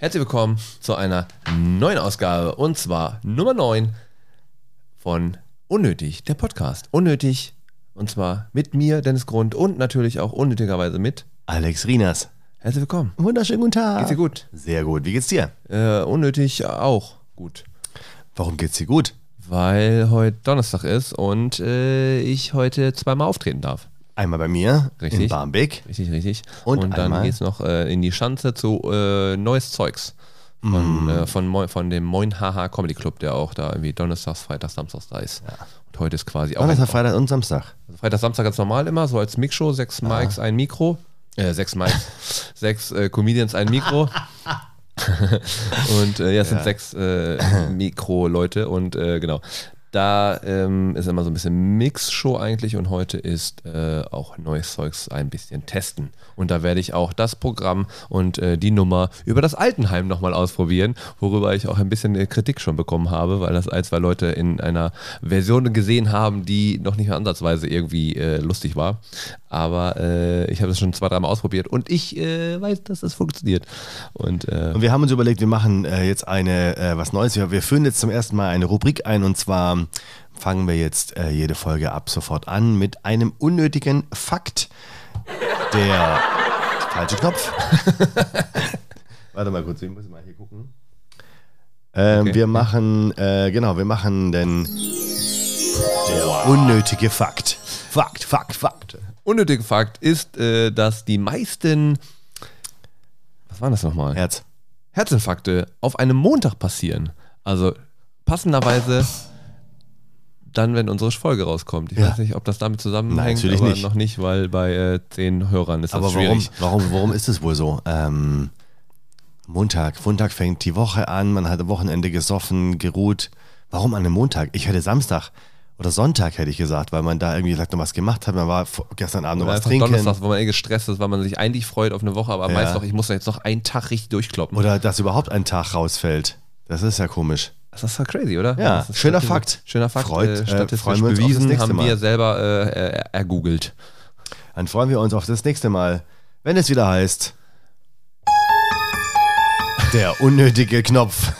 Herzlich willkommen zu einer neuen Ausgabe und zwar Nummer 9 von Unnötig, der Podcast. Unnötig und zwar mit mir, Dennis Grund und natürlich auch unnötigerweise mit Alex Rinas. Herzlich willkommen. Wunderschönen guten Tag. Geht's dir gut? Sehr gut. Wie geht's dir? Äh, unnötig auch gut. Warum geht's dir gut? Weil heute Donnerstag ist und äh, ich heute zweimal auftreten darf. Einmal bei mir Richtig. in Barmbek. Richtig, richtig. Und dann einmal- geht's noch äh, in die Schanze zu äh, Neues Zeugs. Von, Mm. äh, von, Moi- von dem Moin Haha Comedy Club, der auch da irgendwie Donnerstags, Freitags, Samstags da ist. Und heute ist quasi auch. Donnerstag, Freitag und Samstag. Also Freitag, Samstag ganz normal immer, so als Mixshow, sechs Mics, ein Mikro. Äh, sechs Mics, sechs äh, Comedians, ein Mikro. und äh, ja, es sind Ja. sechs äh, Mikro-Leute und äh, genau. Da ähm, ist immer so ein bisschen Mix-Show eigentlich und heute ist äh, auch neues Zeugs ein bisschen testen. Und da werde ich auch das Programm und äh, die Nummer über das Altenheim nochmal ausprobieren, worüber ich auch ein bisschen äh, Kritik schon bekommen habe, weil das ein, zwei Leute in einer Version gesehen haben, die noch nicht mehr ansatzweise irgendwie äh, lustig war. Aber äh, ich habe es schon zwei, dreimal ausprobiert und ich äh, weiß, dass es funktioniert. Und äh, Und wir haben uns überlegt, wir machen äh, jetzt eine äh, was Neues. Wir, wir führen jetzt zum ersten Mal eine Rubrik ein und zwar fangen wir jetzt äh, jede Folge ab sofort an mit einem unnötigen Fakt. Der falsche Knopf. Warte mal kurz, ich muss mal hier gucken. Ähm, Okay. Wir machen, äh, genau, wir machen den der unnötige Fakt. Fakt, Fakt, Fakt. Unnötiger Fakt ist, äh, dass die meisten, was waren das nochmal? Herz. Herzinfarkte auf einem Montag passieren. Also passenderweise dann, wenn unsere Folge rauskommt. Ich Ja. weiß nicht, ob das damit zusammenhängt, Nein, natürlich aber nicht. noch nicht, weil bei äh, zehn Hörern ist das Aber warum, schwierig. warum, warum ist es wohl so? Ähm, Montag, Montag fängt die Woche an, man hat am Wochenende gesoffen, geruht. Warum an einem Montag? Ich hätte Samstag oder Sonntag, hätte ich gesagt, weil man da irgendwie vielleicht noch was gemacht hat. Man war gestern Abend noch was trinken. Donnerstag, wo man eh gestresst ist, weil man sich eigentlich freut auf eine Woche, aber Ja. meist noch, ich muss da jetzt noch einen Tag richtig durchkloppen. Oder dass überhaupt ein Tag rausfällt. Das ist ja komisch. das ist doch crazy, oder? Ja, ist schöner Fakt. Schöner Fakt, Freut- äh, äh, statistisch wir uns auf das bewiesen, haben Mal. wir selber äh, äh, ergoogelt. Dann freuen wir uns auf das nächste Mal, wenn es wieder heißt. Der unnötige Knopf.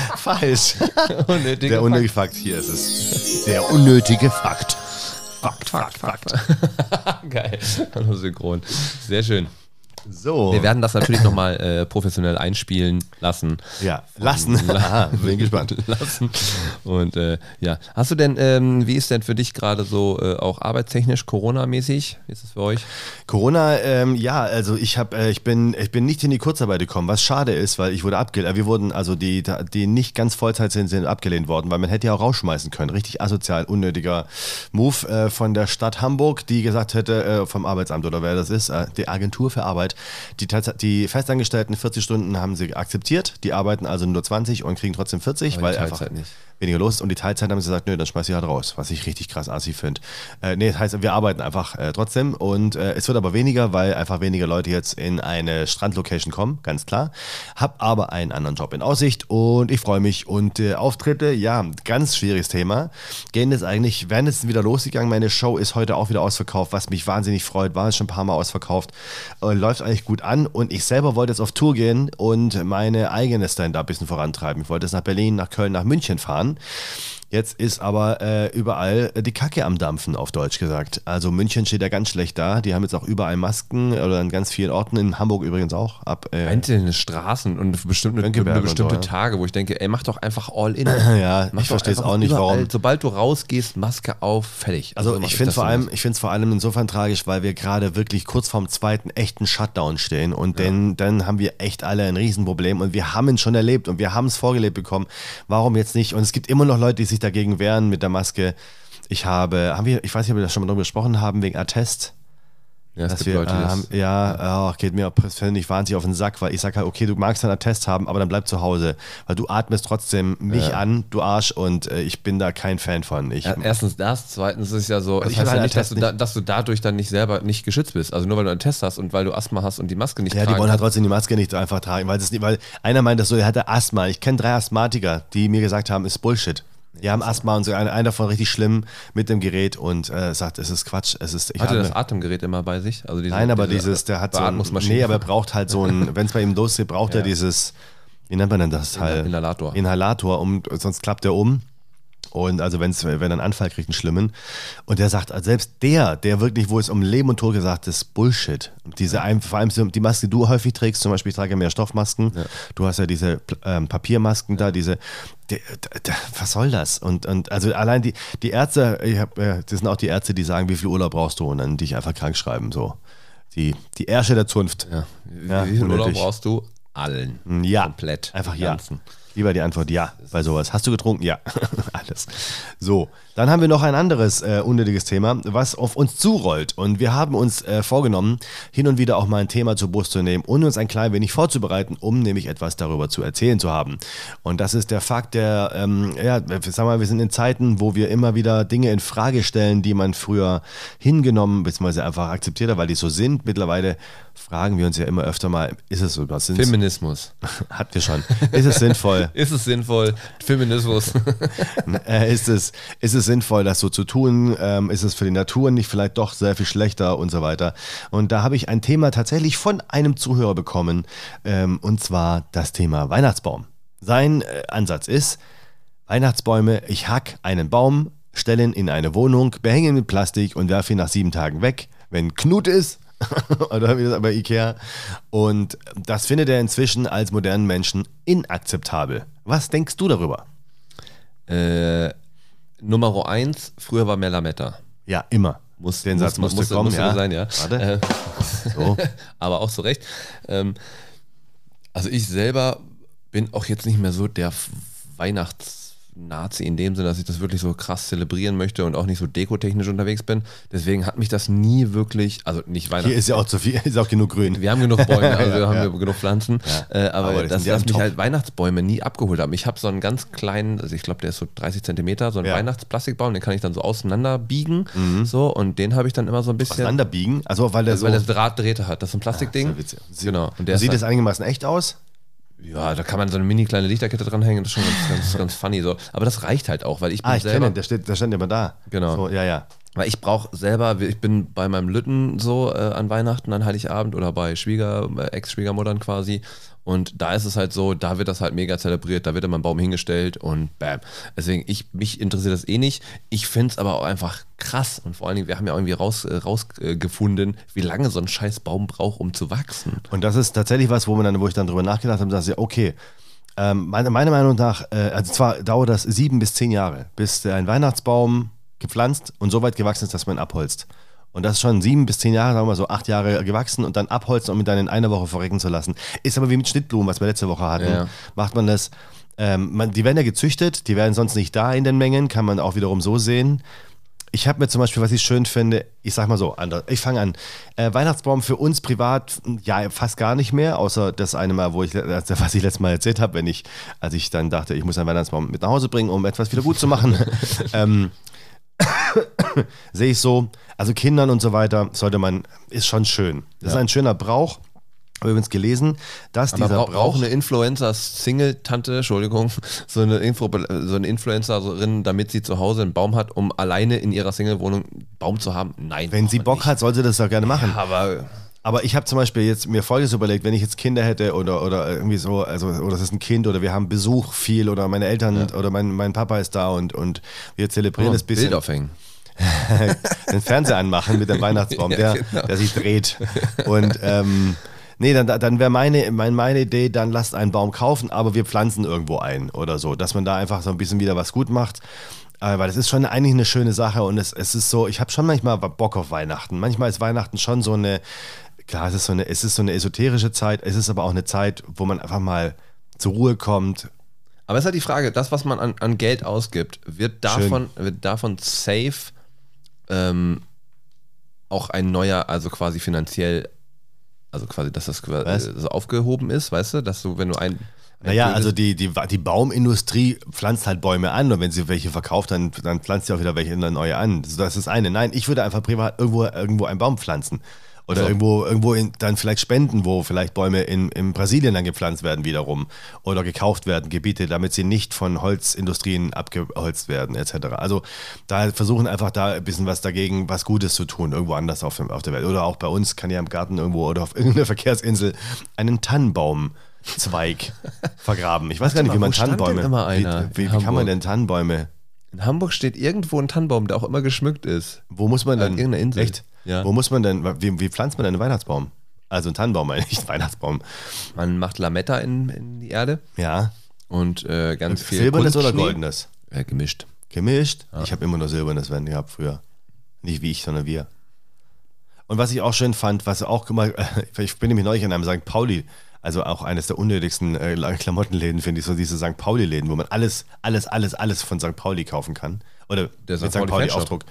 Falsch. Unnötiger Der unnötige Fakt, hier ist es. Der unnötige Fakt. Fakt, Fakt, Fakt. Geil. Hallo Synchron. Sehr schön. So. Wir werden das natürlich nochmal äh, professionell einspielen lassen. Ja, lassen. Aha, bin gespannt. lassen. Und äh, ja, hast du denn, ähm, wie ist denn für dich gerade so äh, auch arbeitstechnisch, Corona-mäßig? Wie ist es für euch? Corona, ähm, ja, also ich habe, äh, ich bin, ich bin nicht in die Kurzarbeit gekommen, was schade ist, weil ich wurde abgelehnt. Wir wurden, also die, die nicht ganz Vollzeit sind, sind abgelehnt worden, weil man hätte ja auch rausschmeißen können. Richtig asozial, unnötiger Move äh, von der Stadt Hamburg, die gesagt hätte, äh, vom Arbeitsamt oder wer das ist, äh, die Agentur für Arbeit, die, tats- die Festangestellten 40 Stunden haben sie akzeptiert, die arbeiten also nur 20 und kriegen trotzdem 40, Aber weil die einfach Teilzeit nicht. weniger los ist. Und die Teilzeit haben sie gesagt, nö, dann schmeiß ich halt raus, was ich richtig krass assi finde. Äh, nee, das heißt, wir arbeiten einfach äh, trotzdem und äh, es wird aber weniger, weil einfach weniger Leute jetzt in eine Strandlocation kommen, ganz klar. Hab aber einen anderen Job in Aussicht und ich freue mich. Und äh, Auftritte, ja, ganz schwieriges Thema. Gehen jetzt eigentlich, werden jetzt wieder losgegangen. Meine Show ist heute auch wieder ausverkauft, was mich wahnsinnig freut. War schon ein paar Mal ausverkauft. Äh, eigentlich gut an und ich selber wollte jetzt auf Tour gehen und meine eigene Stand-up ein bisschen vorantreiben. Ich wollte jetzt nach Berlin, nach Köln, nach München fahren. Jetzt ist aber äh, überall die Kacke am Dampfen, auf Deutsch gesagt. Also München steht ja ganz schlecht da. Die haben jetzt auch überall Masken oder an ganz vielen Orten, in Hamburg übrigens auch. Ab, äh, Einzelne Straßen und bestimmte, Mönckeberg und bestimmte so, ja. Tage, wo ich denke, ey, mach doch einfach all in. ja, Mach ich verstehe es auch nicht, überall, warum. Sobald du rausgehst, Maske auf, fertig. Also so mach ich finde das vor allem, ich es vor allem insofern tragisch, weil wir gerade wirklich kurz vorm zweiten echten Shutdown stehen und dann, dann haben wir echt alle ein Riesenproblem und wir haben es schon erlebt und wir haben es vorgelebt bekommen. Warum jetzt nicht? Und es gibt immer noch Leute, die sich dagegen wehren mit der Maske. Ich habe, haben wir, ich weiß nicht, ob wir das schon mal drüber gesprochen haben, wegen Attest. Ja, es Dass wir, Leute, äh, das, haben, ja, oh, geht mir persönlich wahnsinnig auf den Sack, weil ich sage halt, okay, du magst einen Attest haben, aber dann bleib zu Hause, weil du atmest trotzdem mich an, du Arsch, und äh, ich bin da kein Fan von. Ich, Ja, erstens das, zweitens ist ja so, das ich heißt ja einen nicht, dass du, da, dass du dadurch dann nicht selber nicht geschützt bist. Also nur weil du einen Test hast und weil du Asthma hast und die Maske nicht Ja, die wollen halt trotzdem die Maske nicht einfach tragen, weil, das nicht, weil einer meint das so, er hatte Asthma. Ich kenne drei Asthmatiker, die mir gesagt haben, ist Bullshit. Die haben Asthma und so, einer, einer davon richtig schlimm mit dem Gerät und äh, sagt, es ist Quatsch. Es ist, ich Hat er habe- das Atemgerät immer bei sich? Also diese, Nein, aber diese dieses, der hat so ein. Nee, aber er braucht halt so ein, wenn es bei ihm losgeht, braucht er Ja. dieses, wie nennt man denn das Teil? Inhalator. Inhalator, um, sonst klappt er um. Und also wenn's, wenn er einen Anfall kriegt, einen schlimmen. Und der sagt, also selbst der, der wirklich, wo es um Leben und Tod gesagt ist, Bullshit. Diese, vor allem die Maske, die du häufig trägst, zum Beispiel, ich trage ja mehr Stoffmasken. Du hast ja diese ähm, Papiermasken da, diese, was soll das? Und, und also allein die, die Ärzte, hab, äh, das sind auch die Ärzte, die sagen, wie viel Urlaub brauchst du und dann dich einfach krank schreiben. So. Die, die Ärsche der Zunft. Ja. Wie, Ja, wie viel Urlaub unnötig. brauchst du? Allen. Ja. Komplett. Einfach ja. Lieber die Antwort ja bei sowas. Hast du getrunken? Ja. Alles. So, dann haben wir noch ein anderes äh, unnötiges Thema, was auf uns zurollt. Und wir haben uns äh, vorgenommen, hin und wieder auch mal ein Thema zur Brust zu nehmen und uns ein klein wenig vorzubereiten, um nämlich etwas darüber zu erzählen zu haben. Und das ist der Fakt der, ähm, ja, sag mal, wir sind in Zeiten, wo wir immer wieder Dinge in Frage stellen, die man früher hingenommen bzw. einfach akzeptiert hat, weil die so sind. Mittlerweile fragen wir uns ja immer öfter mal, ist es so? Was sind's? Feminismus. Hatten wir schon. Ist es sinnvoll? Ist es sinnvoll? Feminismus. Äh, ist, es, ist es sinnvoll, das so zu tun? Ähm, ist es für die Natur nicht vielleicht doch sehr viel schlechter und so weiter? Und da habe ich ein Thema tatsächlich von einem Zuhörer bekommen, ähm, und zwar das Thema Weihnachtsbaum. Sein äh, Ansatz ist, Weihnachtsbäume, ich hack einen Baum, stelle ihn in eine Wohnung, behänge ihn mit Plastik und werfe ihn nach sieben Tagen weg. Wenn Knut ist, oder wie das bei Ikea. Und das findet er inzwischen als modernen Menschen inakzeptabel. Was denkst du darüber? äh, Nummer eins, früher war mehr Lametta. Ja, immer. Muss, Den Satz muss, musste musste, kommen, musste ja. sein, ja. Warte. Äh, So. aber auch zu Recht. Ähm, also ich selber bin auch jetzt nicht mehr so der F- Weihnachts-Nazi in dem Sinne, dass ich das wirklich so krass zelebrieren möchte und auch nicht so dekotechnisch unterwegs bin. Deswegen hat mich das nie wirklich, also nicht Weihnachten. Hier ist ja auch zu viel, ist auch genug Grün. Wir haben genug Bäume, also wir Ja, haben ja. ja. genug Pflanzen. Äh, aber, Aber das, ja dass mich halt Weihnachtsbäume nie abgeholt haben. Ich habe so einen ganz kleinen, also ich glaube, der ist so 30 Zentimeter, so einen Ja. Mhm. Weihnachtsplastikbaum, den kann ich dann so auseinander biegen. So, und den habe ich dann immer so ein bisschen. Auseinanderbiegen, also weil der so. Weil das Drahtdrähte hat. Das ist ein Plastikding. sehr witzig. genau. Und der sieht ist es einigermaßen echt aus? Ja, da kann man so eine mini kleine Lichterkette dranhängen. Das ist schon ganz, ganz, ganz funny so. Aber das reicht halt auch, weil ich bin Ah, ich selber. kenne der, steht, der stand immer da. Genau. So, ja, ja. Weil ich brauche selber, ich bin bei meinem Lütten so äh, an Weihnachten, an Heiligabend oder bei Schwieger, äh, Ex-Schwiegermuttern quasi. Und da ist es halt so, da wird das halt mega zelebriert, da wird immer ein Baum hingestellt und bam. Deswegen, ich, mich interessiert das eh nicht. Ich finde es aber auch einfach krass. Und vor allen Dingen, wir haben ja irgendwie raus, äh, rausgefunden, wie lange so ein scheiß Baum braucht, um zu wachsen. Und das ist tatsächlich was, wo, man dann, wo ich dann drüber nachgedacht habe, dass ich, okay, ähm, meine, meiner Meinung nach, äh, also zwar dauert das sieben bis zehn Jahre, bis ein Weihnachtsbaum gepflanzt und so weit gewachsen ist, dass man ihn abholzt. Und das ist schon sieben bis zehn Jahre, sagen wir mal so acht Jahre gewachsen und dann abholzen, um ihn dann in einer Woche verrecken zu lassen. Ist aber wie mit Schnittblumen, was wir letzte Woche hatten. Ja. Macht man das, ähm, man, die werden ja gezüchtet, die werden sonst nicht da in den Mengen, kann man auch wiederum so sehen. Ich habe mir zum Beispiel, was ich schön finde, ich sag mal so, anders, ich fange an. Äh, Weihnachtsbaum für uns privat, ja, fast gar nicht mehr, außer das eine Mal, wo ich, was ich letztes Mal erzählt habe, wenn ich, als ich dann dachte, ich muss einen Weihnachtsbaum mit nach Hause bringen, um etwas wieder gut zu machen. ähm, sehe ich so, also Kindern und so weiter, sollte man, ist schon schön. Das ist ein schöner Brauch. Habe übrigens gelesen, dass Aber dieser braucht Brauch. auch eine Influencer-Single-Tante, Entschuldigung, so eine, Info, so eine Influencerin, damit sie zu Hause einen Baum hat, um alleine in ihrer Single-Wohnung einen Baum zu haben? Nein. wenn sie Bock hat, soll sie das doch gerne machen. nicht. Aber Aber ich habe zum Beispiel jetzt mir Folgendes überlegt, wenn ich jetzt Kinder hätte oder, oder irgendwie so, also oder es ist ein Kind oder wir haben Besuch viel oder meine Eltern oder mein, mein Papa ist da und, und wir zelebrieren das bisschen. Bild aufhängen. den Fernseher anmachen mit dem Weihnachtsbaum, Ja, der, genau. der sich dreht. Und ähm, nee, dann, dann wäre meine, mein, meine Idee, dann lasst einen Baum kaufen, aber wir pflanzen irgendwo ein oder so, dass man da einfach so ein bisschen wieder was gut macht. Äh, Weil das ist schon eigentlich eine schöne Sache und es, es ist so, ich habe schon manchmal Bock auf Weihnachten. Manchmal ist Weihnachten schon so eine, klar, es ist so eine, es ist so eine esoterische Zeit, es ist aber auch eine Zeit, wo man einfach mal zur Ruhe kommt. Aber es ist halt die Frage, das, was man an, an Geld ausgibt, wird davon, wird davon safe ähm, auch ein neuer, also quasi finanziell, also quasi, dass das so aufgehoben ist, weißt du, dass du, wenn du ein. ein Naja, also die, die, die Baumindustrie pflanzt halt Bäume an und wenn sie welche verkauft, dann, dann pflanzt sie auch wieder welche neue an. Das ist das eine. Nein, ich würde einfach privat irgendwo, irgendwo einen Baum pflanzen. Oder Also- irgendwo, irgendwo in, dann vielleicht spenden, wo vielleicht Bäume in, in Brasilien dann gepflanzt werden wiederum. Oder gekauft werden, Gebiete, damit sie nicht von Holzindustrien abgeholzt werden, etc. Also da versuchen einfach da ein bisschen was dagegen, was Gutes zu tun, irgendwo anders auf, auf der Welt. Oder auch bei uns kann ja im Garten irgendwo oder auf irgendeiner Verkehrsinsel einen Tannenbaumzweig vergraben. Ich weiß gar nicht, wie man Tannenbäume. wie, wie, wie kann man denn Tannenbäume? In Hamburg steht irgendwo ein Tannenbaum, der auch immer geschmückt ist. Wo muss man An denn? irgendeiner Insel. Echt? Ja. Wo muss man denn? Wie, wie pflanzt man denn einen Weihnachtsbaum? Also einen Tannenbaum, meine ich, einen Weihnachtsbaum. Man macht Lametta in, in die Erde Ja. und äh, ganz viel Silbernes oder goldenes? Äh, gemischt. Gemischt? Ich habe immer nur silbernes Wenn gehabt früher. Nicht wie ich, sondern wir. Und was ich auch schön fand, was auch, mal, ich bin nämlich neulich in einem St. Pauli, also auch eines der unnötigsten äh, Klamottenläden, finde ich, so diese St. Pauli-Läden, wo man alles, alles, alles, alles von St. Pauli kaufen kann. Oder Der St. St. Pauli Pauli-Aufdruck.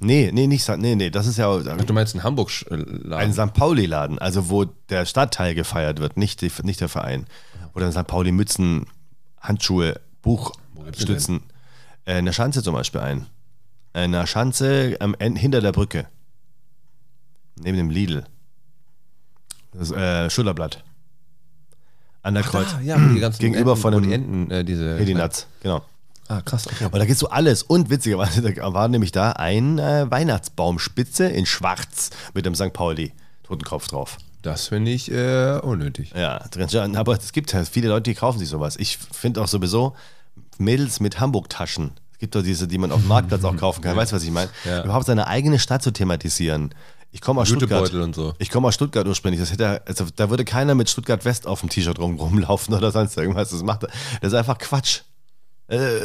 Nee, nee, nicht, St- nee, nee, das ist ja Ach, du meinst in Hamburg Laden? ein St. Pauli-Laden, also wo der Stadtteil gefeiert wird, nicht, die, nicht der Verein. Wo dann St. Pauli Mützen, Handschuhe, Buch, Stützen. Äh, in der Schanze zum Beispiel ein. In der Schanze am Ende, hinter der Brücke. Neben dem Lidl. Das äh, Schulterblatt. An der Kreuz. Ah, ja, die ganzen Gegenüber Enten, von die Enten, äh, diese Nuts, genau. Ah, krass, okay. Und da gibt's so alles. Und witzigerweise, da war nämlich da ein äh, Weihnachtsbaumspitze in Schwarz mit dem St. Pauli Totenkopf drauf. Das finde ich äh, unnötig. Ja, aber es gibt ja viele Leute, die kaufen sich sowas. Ich finde auch sowieso Mädels mit Hamburg-Taschen. Es gibt doch diese, die man auf dem Marktplatz auch kaufen kann. Weißt du, was ich meine? Ja. Überhaupt seine eigene Stadt zu thematisieren. Ich komme aus Stuttgart. Und so. Ich komme aus Stuttgart ursprünglich. Das hätte, also, da würde keiner mit Stuttgart West auf dem T-Shirt rum, rumlaufen oder sonst irgendwas. Das macht, das ist einfach Quatsch. Äh,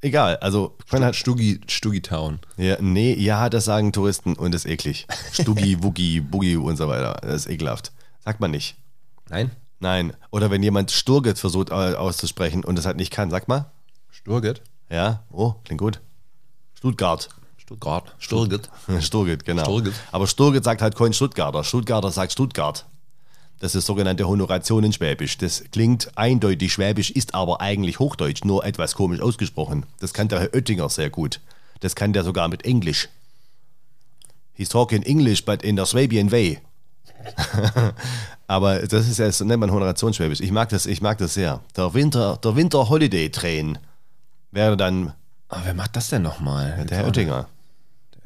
egal. Also, man hat Stuggi, Stuggi Town. ja, nee, ja, das sagen Touristen und das ist eklig. Stuggi, Wuggi, Boogie und so weiter. Das ist ekelhaft. Sagt man nicht. Nein? Nein. Oder wenn jemand Sturget versucht auszusprechen und das halt nicht kann, sag mal. Sturget? Ja, oh, klingt gut. Stuttgart. Stuttgart. Sturget. Sturget, genau. Sturget. Aber Sturget sagt halt kein Stuttgarter. Stuttgarter sagt Stuttgart. Das ist sogenannte Honoration in Schwäbisch. Das klingt eindeutig Schwäbisch, ist aber eigentlich Hochdeutsch, nur etwas komisch ausgesprochen. Das kann der Herr Oettinger sehr gut. Das kann der sogar mit Englisch. He's talking English, but in the Swabian way. aber das ist ja, so nennt man Honoration Schwäbisch. Ich mag das, ich mag das sehr. Der Winter, der Winter Holiday Train wäre dann Ah, wer macht das denn nochmal? der Herr Oettinger.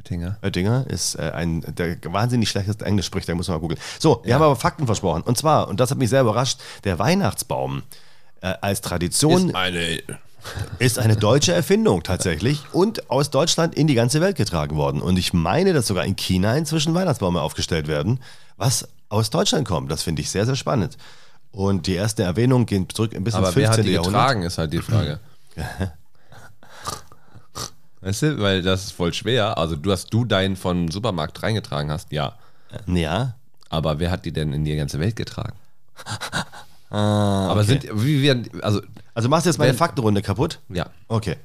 Oettinger. Oettinger ist äh, ein, der wahnsinnig schlechteste Englisch spricht, da muss man mal googeln. So, wir haben aber Fakten versprochen. Und zwar, und das hat mich sehr überrascht, der Weihnachtsbaum äh, als Tradition Ist eine. ist eine deutsche Erfindung tatsächlich und aus Deutschland in die ganze Welt getragen worden. Und ich meine, dass sogar in China inzwischen Weihnachtsbäume aufgestellt werden, was aus Deutschland kommt. Das finde ich sehr, sehr spannend. Und die erste Erwähnung geht zurück ein bisschen Aber ins wer 15. hat die Jahrhundert. getragen, ist halt die Frage. weißt du, weil das ist voll schwer. Also, du hast du deinen von Supermarkt reingetragen hast, ja. Ja. Aber wer hat die denn in die ganze Welt getragen? Ah, Aber sind, wie werden, also, Also machst du jetzt meine Wenn- Faktenrunde kaputt? ja. Okay.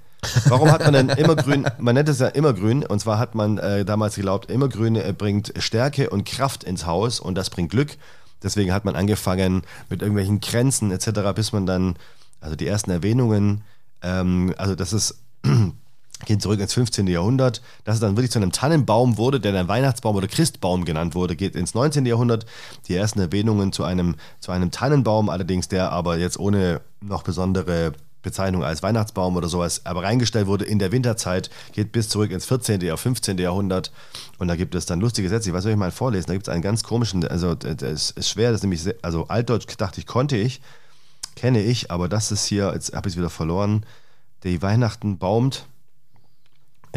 Warum hat man denn immergrün? Man nennt es ja immergrün und zwar hat man äh, damals geglaubt, immergrün äh, bringt Stärke und Kraft ins Haus und das bringt Glück. Deswegen hat man angefangen mit irgendwelchen Grenzen etc., bis man dann, also die ersten Erwähnungen, ähm, also das ist, geht zurück ins 15. Jahrhundert, dass es dann wirklich zu einem Tannenbaum wurde, der dann Weihnachtsbaum oder Christbaum genannt wurde, geht ins 19. Jahrhundert. Die ersten Erwähnungen zu einem, zu einem Tannenbaum, allerdings der aber jetzt ohne noch besondere Bezeichnung als Weihnachtsbaum oder sowas, aber reingestellt wurde in der Winterzeit, geht bis zurück ins 14. Jahr, 15. Jahrhundert. Und da gibt es dann lustige Sätze. Ich weiß, soll ich mal vorlesen? Da gibt es einen ganz komischen, also das ist schwer, das ist nämlich, sehr, also Altdeutsch dachte ich, konnte ich, kenne ich, aber das ist hier, jetzt habe ich es wieder verloren. Die Weihnachten baumt.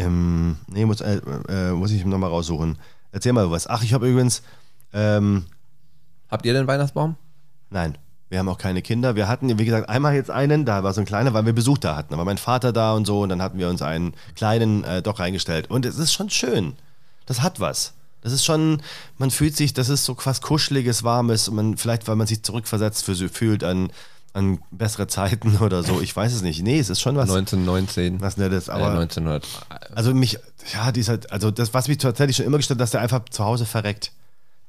Ähm, nee, muss, äh, äh, muss ich nochmal raussuchen. Erzähl mal was. Ach, ich habe übrigens, ähm, Habt ihr den Weihnachtsbaum? Nein, wir haben auch keine Kinder. Wir hatten, wie gesagt, einmal jetzt einen, da war so ein kleiner, weil wir Besuch da hatten. Da war mein Vater da und so und dann hatten wir uns einen kleinen äh, doch reingestellt. Und es ist schon schön. Das hat was. Das ist schon, man fühlt sich, das ist so was Kuscheliges, Warmes. Und man, vielleicht, weil man sich zurückversetzt für, fühlt an, an bessere Zeiten oder so. Ich weiß es nicht. Nee, es ist schon was, 1919. was Nettes. äh, Aber 1900. also mich, ja, die ist halt, also das, was mich tatsächlich schon immer gestört hat, dass der einfach zu Hause verreckt.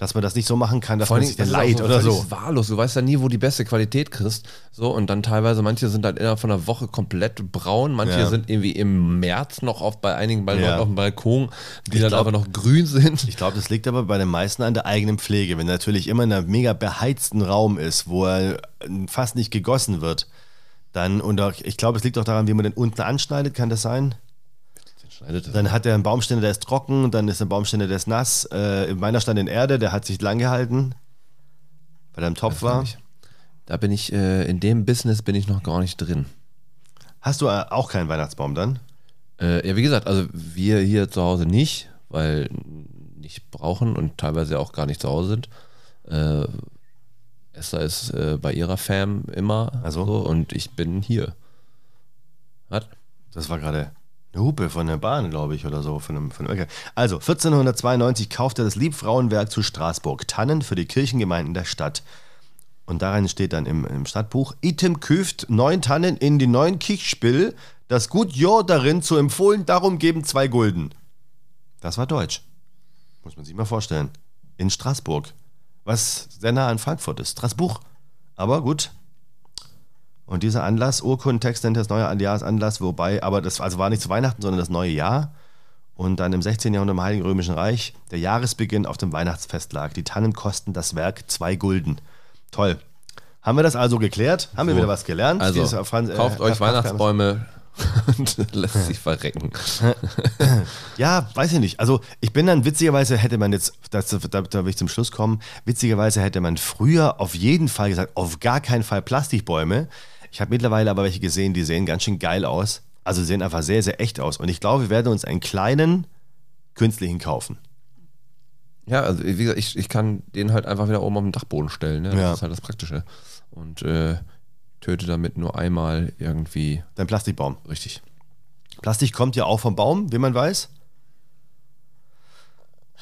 Dass man das nicht so machen kann, dass Vor man sich das dann leid so oder so. wahllos. Du weißt ja nie, wo die beste Qualität kriegst. So, und dann teilweise, manche sind halt innerhalb von einer Woche komplett braun, manche Ja. sind irgendwie im März noch auf bei einigen bei Ja. Auf dem Balkon, die dann glaub- einfach noch grün sind. Ich glaube, das liegt aber bei den meisten an der eigenen Pflege. Wenn er natürlich immer in einem mega beheizten Raum ist, wo er fast nicht gegossen wird, dann, und auch, ich glaube, es liegt auch daran, wie man den unten anschneidet, kann das sein? Schneidet das. Dann hat er einen Baumständer, der ist trocken, dann ist ein Baumständer, der ist nass. Äh, meiner stand in Erde, der hat sich lang gehalten, weil er im Topf war. Ich- Da bin ich, äh, in dem Business bin ich noch gar nicht drin. Hast du äh, auch keinen Weihnachtsbaum dann? Äh, ja, wie gesagt, also wir hier zu Hause nicht, weil nicht brauchen und teilweise auch gar nicht zu Hause sind. Äh, Esther ist äh, bei ihrer Fam immer Also? so und ich bin hier. Was? Das war gerade eine Hupe von der Bahn, glaube ich, oder so. Von einem, von einem okay. Also, 1492 kaufte das Liebfrauenwerk zu Straßburg Tannen für die Kirchengemeinden der Stadt. Und darin steht dann im, im Stadtbuch, Item küft neun Tannen in die neuen Kichspiel, das gut Jahr darin zu empfohlen, darum geben zwei Gulden. Das war Deutsch. Muss man sich mal vorstellen. In Straßburg. Was sehr nah an Frankfurt ist. Straßburg. Aber gut, und dieser Anlass, Urkundentext nennt das neue Jahresanlass, wobei, aber das also war nicht zu Weihnachten, sondern das neue Jahr. Und dann im 16. Jahrhundert im Heiligen Römischen Reich der Jahresbeginn auf dem Weihnachtsfest lag. Die Tannen kosten das Werk zwei Gulden. Toll. Haben wir das also geklärt? Haben wir So. wieder was gelernt? Also, Dieses, Franz- äh, kauft euch Weihnachtsbäume und lässt sich verrecken. Ja, weiß ich nicht. Also ich bin dann, witzigerweise hätte man jetzt, das, da, da will ich zum Schluss kommen, witzigerweise hätte man früher auf jeden Fall gesagt, auf gar keinen Fall Plastikbäume. Ich habe mittlerweile aber welche gesehen, die sehen ganz schön geil aus. Also sehen einfach sehr, sehr echt aus. Und ich glaube, wir werden uns einen kleinen künstlichen kaufen. Ja, also wie gesagt, ich, ich kann den halt einfach wieder oben auf den Dachboden stellen. Ne? Das Ja. ist halt das Praktische. Und äh, töte damit nur einmal irgendwie Dein Plastikbaum. richtig. Plastik kommt ja auch vom Baum, wie man weiß.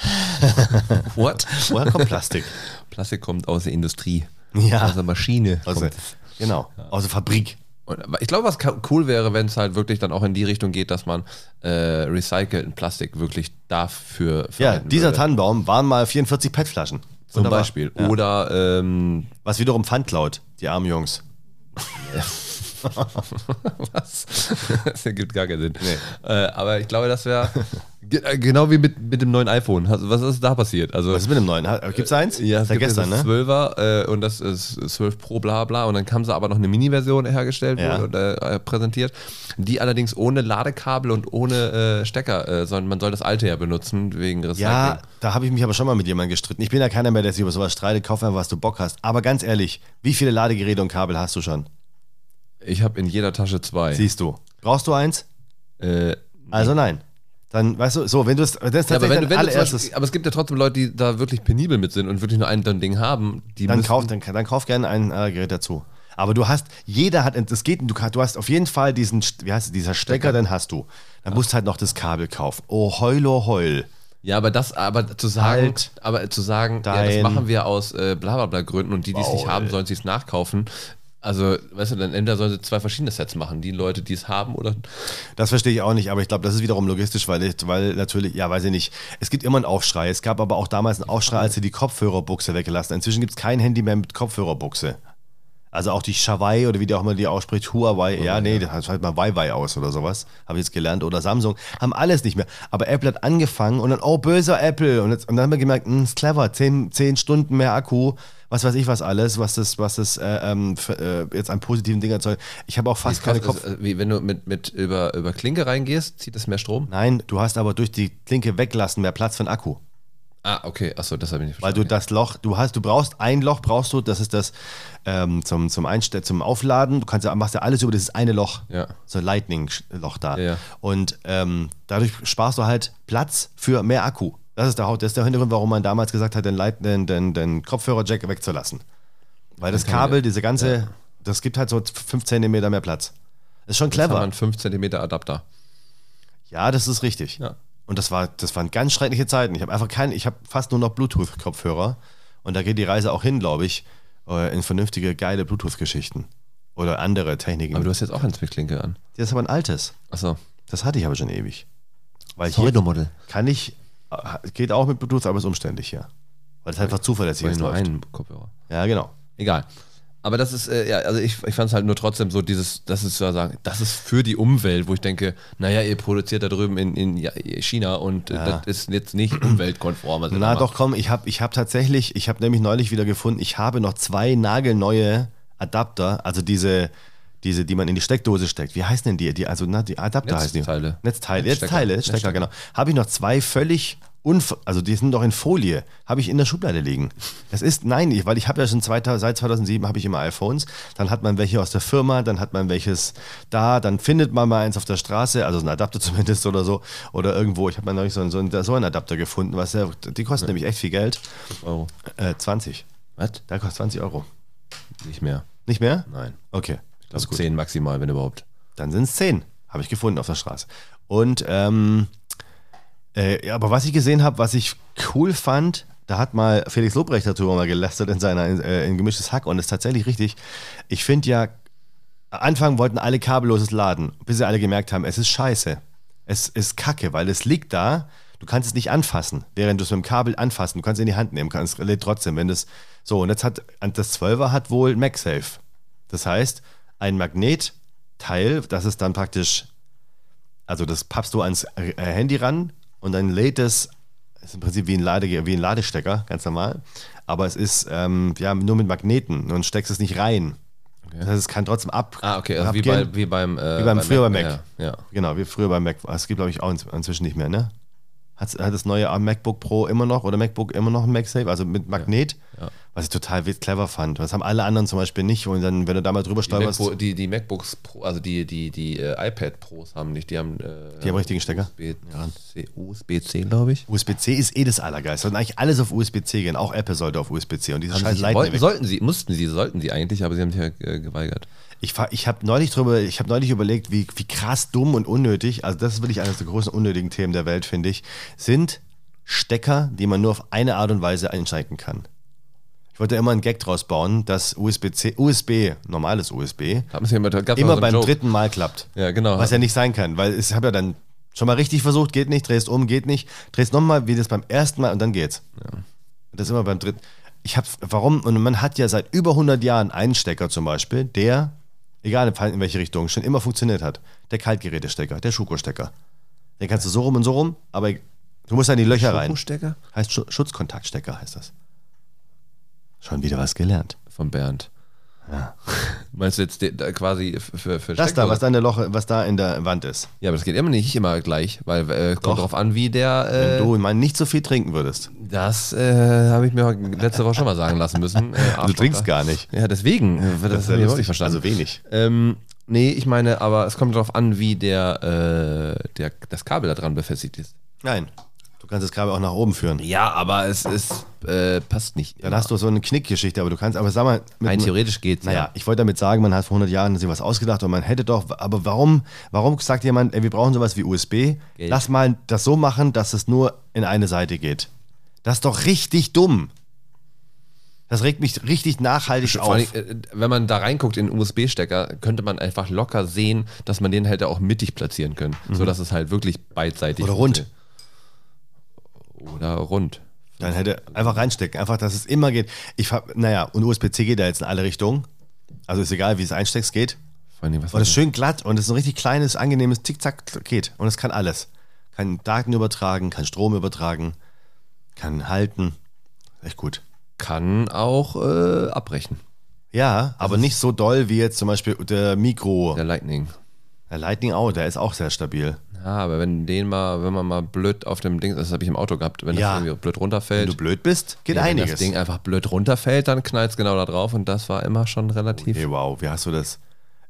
What? Woher kommt Plastik? Plastik kommt aus der Industrie. Ja. Aus der Maschine. Also, kommt. Genau, aus der Fabrik. Und, ich glaube, was cool wäre, wenn es halt wirklich dann auch in die Richtung geht, dass man äh, recycelten Plastik wirklich dafür Ja, dieser würde. Tannenbaum waren mal 44 PET-Flaschen. Zum. Beispiel. Ja. Oder ähm, Was wiederum Pfand klaut, die armen Jungs. was? das ergibt gar keinen Sinn. Äh, aber ich glaube, das wäre äh, genau wie mit, mit dem neuen iPhone. Was ist da passiert? Also Was ist mit dem neuen? Gibt es eins? Ja, es Seit gibt gestern, das ne? 12er äh, und das ist 12 Pro bla bla und dann kam sie aber noch eine Mini-Version hergestellt Ja. wurde, oder äh, präsentiert, die allerdings ohne Ladekabel und ohne äh, Stecker, äh, sondern man soll das alte ja benutzen wegen Recycling. Ja, da habe ich mich aber schon mal mit jemandem gestritten. Ich bin ja keiner mehr, der sich über sowas streitet. Kauf einfach, was du Bock hast. Aber ganz ehrlich, wie viele Ladegeräte und Kabel hast du schon? Ich habe in jeder Tasche zwei. Siehst du. Brauchst du eins? Äh, Also nein. Dann, weißt du, so, wenn du es, das ist ja, aber, wenn, wenn allererstes, Beispiel, aber es gibt ja trotzdem Leute, die da wirklich penibel mit sind und wirklich nur ein Ding haben. Die dann kauf, dann, dann kauf gerne ein äh, Gerät dazu. Aber du hast, jeder hat, das geht, du, du hast auf jeden Fall diesen, wie heißt es, dieser Stecker, den hast du. Dann musst du halt noch das Kabel kaufen. Oh, heul, oh, heul. Ja, aber das, aber zu sagen, Halt aber zu sagen, ja, das machen wir aus äh, blablabla Gründen und die, die es nicht haben, sollen es nachkaufen. Also, weißt du, dann entweder sollen sie zwei verschiedene Sets machen, die Leute, die es haben oder Das verstehe ich auch nicht, aber ich glaube, das ist wiederum logistisch, weil, weil natürlich, ja, weiß ich nicht. Es gibt immer einen Aufschrei. Es gab aber auch damals einen Aufschrei, als sie die Kopfhörerbuchse weggelassen. Inzwischen gibt es kein Handy mehr mit Kopfhörerbuchse. Also auch die Huawei oder wie die auch immer die ausspricht, Huawei, ja, nee, das heißt halt mal Huawei aus oder sowas, habe ich jetzt gelernt, oder Samsung, haben alles nicht mehr. Aber Apple hat angefangen und dann, oh, böser Apple. Und, jetzt, und dann haben wir gemerkt, hm, ist clever, zehn, zehn Stunden mehr Akku, was weiß ich was alles, was das, was das äh, ähm, äh, jetzt an positiven Dingen erzeugt. Ich habe auch fast keine Kopf... Ist, äh, wie wenn du mit, mit über, über Klinke reingehst, zieht das mehr Strom? Nein, du hast aber durch die Klinke weglassen mehr Platz für den Akku. Ah, okay, achso, das habe ich nicht Weil du verstanden. das Loch, du hast, du brauchst ein Loch, brauchst du, das ist das ähm, zum, zum Einstellen, zum Aufladen. Du kannst ja, machst ja alles über dieses eine Loch. Ja. So ein Lightning-Loch da. Ja, ja. Und ähm, dadurch sparst du halt Platz für mehr Akku. Das ist der, das ist der Hintergrund, warum man damals gesagt hat, den, Light, den, den, den Kopfhörer-Jack wegzulassen. Weil das Kabel, diese ganze, das gibt halt so 5 cm mehr Platz. Ist schon Jetzt haben wir clever. einen 5 cm Adapter. Ja, das ist richtig. Ja. Und das, war, das waren ganz schreckliche Zeiten. Ich habe einfach keinen, ich habe fast nur noch Bluetooth-Kopfhörer. Und da geht die Reise auch hin, glaube ich, äh, in vernünftige, geile Bluetooth-Geschichten. Oder andere Techniken. Aber du hast jetzt auch eins mit Klinke an. das ist aber ein altes. Achso. Das hatte ich aber schon ewig. Weil hier Model. kann ich, äh, geht auch mit Bluetooth, aber ist umständlich hier. Weil es einfach zuverlässig ist. nur läuft. einen Kopfhörer. Ja, genau. Egal. Aber das ist, äh, ja, also ich, ich fand es halt nur trotzdem so dieses, das ist zu sagen, das ist für die Umwelt, wo ich denke, naja, ihr produziert da drüben in, in ja, China und äh, das ist jetzt nicht umweltkonform. was ihr Na da doch, macht. komm, ich habe ich hab tatsächlich, ich habe nämlich neulich wieder gefunden, ich habe noch zwei nagelneue Adapter, also diese, diese, die man in die Steckdose steckt. Wie heißen denn die? die also, na, die Adapter heißen die. Netzteile. Netzteile, Netzstecker. Netzteile, Stecker, genau. Habe ich noch zwei völlig unv also die sind doch in Folie, habe ich in der Schublade liegen. Das ist, nein, ich, weil ich habe ja schon 2000, seit 2007 habe ich immer iPhones, dann hat man welche aus der Firma, dann hat man welches da, dann findet man mal eins auf der Straße, also ein Adapter zumindest oder so, oder irgendwo, ich habe mal neulich so, einen- so, einen- so Adapter gefunden, was ja, die kosten nämlich echt viel Geld, Euro. äh, 20, Was? da kostet 20 Euro. Nicht mehr. Nicht mehr? Nein. Okay, das ist gut. 10 maximal, wenn überhaupt. Dann sind es zehn. Habe ich gefunden auf der Straße. Und, ähm, äh, aber was ich gesehen habe, was ich cool fand, da hat mal Felix Lobrecht darüber mal gelästert in seiner äh, in gemischtes Hack und das ist tatsächlich richtig. Ich finde ja, Anfang wollten alle kabelloses laden, bis sie alle gemerkt haben, es ist scheiße. Es ist kacke, weil es liegt da, du kannst es nicht anfassen, während du es mit dem Kabel anfassen, du kannst es in die Hand nehmen, kannst es lädt trotzdem, wenn das so und jetzt hat das 12er hat wohl MagSafe. Das heißt, ein Magnetteil, das ist dann praktisch also das pappst du ans äh, Handy ran und dann lädt es, ist im Prinzip wie ein, Lade, wie ein Ladestecker, ganz normal, aber es ist ähm, ja, nur mit Magneten und steckst es nicht rein. Das heißt, es kann trotzdem ab. Ah, okay, also wie, bei, wie beim, äh, Wie beim früher beim Mac. Ja, ja. Genau, wie früher beim Mac. Es gibt, glaube ich, auch inzwischen nicht mehr, ne? Hat, hat das neue MacBook Pro immer noch oder MacBook immer noch ein MagSafe, also mit Magnet, Ja. was ich total clever fand. Das haben alle anderen zum Beispiel nicht und dann, wenn du da mal drüber Die, stolperst, MacBook, die, die MacBooks Pro, also die, die, die äh, iPad Pros haben nicht, die haben. Äh, Die haben richtigen Stecker? USB-C, USB-C glaube ich. USB-C ist eh das Allergeilste. Sollten eigentlich alles auf USB-C gehen. Auch Apple sollte auf USB-C und diese Haben scheiß sie, Lightning wollten, weg. sollten sie, mussten sie, sollten sie eigentlich, aber sie haben sich ja äh, geweigert. Ich, ich habe neulich drüber, ich habe neulich überlegt, wie, wie krass dumm und unnötig, also das ist wirklich eines der großen unnötigen Themen der Welt, finde ich, sind Stecker, die man nur auf eine Art und Weise einschalten kann. Ich wollte immer einen Gag draus bauen, dass USB-C, USB, normales USB, immer, immer so beim Joke. dritten Mal klappt. Ja, genau. Was ja nicht sein kann, weil ich habe ja dann schon mal richtig versucht, geht nicht, drehst um, geht nicht, drehst nochmal, wie das beim ersten Mal und dann geht's. Und Das ist immer beim dritten. Ich habe, warum? Und man hat ja seit über 100 Jahren einen Stecker zum Beispiel, der, egal in welche Richtung, schon immer funktioniert hat. Der Kaltgerätestecker, der Schuko-Stecker. Den kannst du so rum und so rum, aber du musst da in die Löcher rein. Schokostecker? Heißt Schu Schutzkontaktstecker heißt das. Schon wieder was gelernt. Von Bernd. Meinst du jetzt da quasi für, für Das da, was da in der Loch, was da in der Wand ist. Ja, aber das geht immer nicht immer gleich, weil äh, kommt Doch. drauf an, wie der. Wenn Äh, du mal nicht so viel trinken würdest. das äh, habe ich mir letzte Woche schon mal sagen lassen müssen. Äh, Du trinkst gar nicht. Ja, deswegen. äh, Das, Das habe ja ich auch nicht verstanden. Also wenig. Ähm, nee, ich meine, aber es kommt darauf an, wie der, äh, der, das Kabel da dran befestigt ist. Nein. Du kannst das Kabel auch nach oben führen. Ja, aber es ist, äh, passt nicht. Dann hast du so eine Knickgeschichte, aber du kannst, aber sag mal, Rein theoretisch geht's. naja, ja. ich wollte damit sagen, man hat vor 100 Jahren sich was ausgedacht und man hätte doch, aber warum, warum sagt jemand, ey, wir brauchen sowas wie USB? Geld. Lass mal das so machen, dass es nur in eine Seite geht. Das ist doch richtig dumm. Das regt mich richtig nachhaltig Vor auf. allem, äh, wenn man da reinguckt in den USB-Stecker, könnte man einfach locker sehen, dass man den hätte auch mittig platzieren können, sodass es halt wirklich beidseitig Mhm. Oder rund. funktioniert. Oder rund. Dann hätte einfach reinstecken, einfach, dass es immer geht. Ich hab, naja, und USB-C geht ja jetzt in alle Richtungen. Also ist egal, wie es einsteckst, geht. Vor allem, was Und es ist schön glatt und es ist ein richtig kleines, angenehmes Tick-Zack-Geht. Und es kann alles. Kann Daten übertragen, kann Strom übertragen, kann halten. Echt gut. kann auch äh, abbrechen. Ja, aber nicht so doll wie jetzt zum Beispiel der Mikro. Der Lightning. Der Lightning auch, der ist auch sehr stabil. Ja, aber wenn den mal, wenn man mal blöd auf dem Ding, das habe ich im Auto gehabt, wenn Ja. das irgendwie blöd Wenn runterfällt, du blöd bist, geht ja, wenn einiges. das Ding einfach blöd runterfällt, dann knallt es genau da drauf und das war immer schon relativ. Hey, wow, wie hast du das?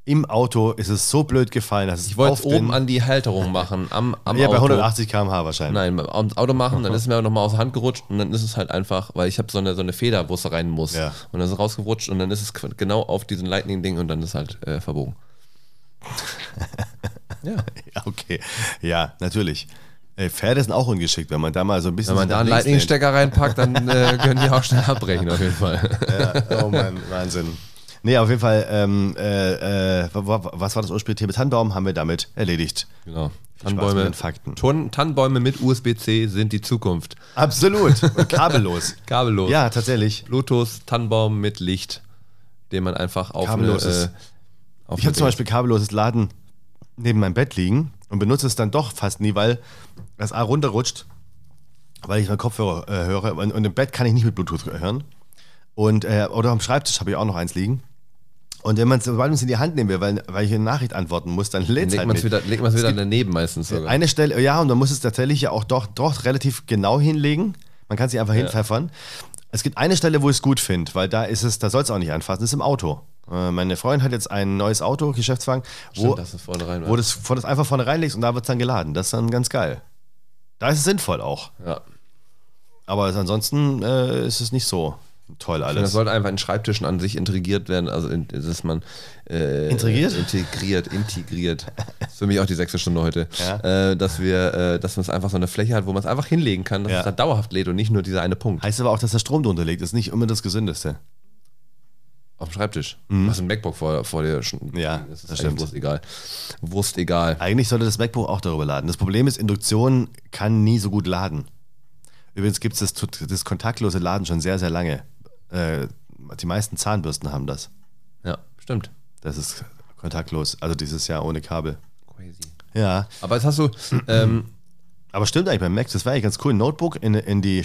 Im Auto ist es so blöd gefallen, dass es Ich wollte auf es oben an die Halterung machen, am, am Ja, bei Auto. 180 km/h wahrscheinlich. Nein, am Auto machen, dann ist es mir nochmal aus der Hand gerutscht und dann ist es halt einfach, weil ich habe so eine, so eine Feder, wo es rein muss. Ja. Und dann ist es rausgerutscht und dann ist es genau auf diesen Lightning-Ding und dann ist halt äh, verbogen. ja. Ja, okay. Ja, natürlich. Ey, Pferde sind auch ungeschickt, wenn man da mal so ein bisschen. Wenn man da einen. Lightning-Stecker reinpackt, dann äh, können die auch schnell abbrechen, auf jeden Fall. Ja, oh Mann, Wahnsinn. Nee, auf jeden Fall, ähm, äh, äh, wa- wa- was war das Ursprungsthema? Tannenbaum haben wir damit erledigt. genau. Mit Tannenbäume, den Fakten. Ton, Tannenbäume mit USB-C sind die Zukunft. Absolut. Und kabellos. Kabellos. ja, tatsächlich. Bluetooth, Tannenbaum mit Licht, den man einfach auf Kabellos eine, äh, auf Ich habe zum Beispiel kabelloses Laden neben meinem Bett liegen und benutze es dann doch fast nie, weil das A runterrutscht, weil ich meinen Kopfhörer äh, höre. Und, und im Bett kann ich nicht mit Bluetooth hören. Und, äh, oder am Schreibtisch habe ich auch noch eins liegen. Und wenn man es sobald man es in die Hand nehmen will, weil, weil ich eine Nachricht antworten muss, dann lädt es legt halt man es mit. wieder, legt man's wieder daneben meistens sogar. Eine Stelle, ja, und man muss es tatsächlich ja auch doch, doch relativ genau hinlegen. Man kann sich einfach hinpfeffern. Es gibt eine Stelle, wo ich es gut finde, weil da ist es, da soll es auch nicht anfassen, das ist im Auto. Äh, Meine Freundin hat jetzt ein neues Auto, Geschäftswagen, wo, Stimmt, dass es vorne rein wo das, wo das einfach vorne reinlegst und da wird es dann geladen. Das ist dann ganz geil. Da ist es sinnvoll auch. ja. Aber ansonsten äh, ist es nicht so toll Das alles. sollte einfach in Schreibtischen an sich integriert werden, also in, dass man äh, Integriert? Integriert, integriert. Das ist für mich auch die sechste Stunde heute. Ja. Äh, dass wir, äh, dass man es einfach so eine Fläche hat, wo man es einfach hinlegen kann, dass Ja. es dann dauerhaft lädt und nicht nur dieser eine Punkt Heißt aber auch, dass der Strom drunter liegt. Ist nicht immer das Gesündeste. Auf dem Schreibtisch. Du hast ein MacBook vor, vor dir. Mhm. Ja, das ist das stimmt. Wurst egal. Wurst egal. Eigentlich sollte das MacBook auch darüber laden. Das Problem ist, Induktion kann nie so gut laden. Übrigens gibt es das, das kontaktlose Laden schon sehr, sehr lange. Äh, die meisten Zahnbürsten haben das. Ja, stimmt. Das ist kontaktlos. Also dieses Jahr ohne Kabel. Crazy. Ja. Aber jetzt hast du, ähm, Aber stimmt eigentlich beim Mac, das wäre eigentlich ganz cool. Ein Notebook in, in die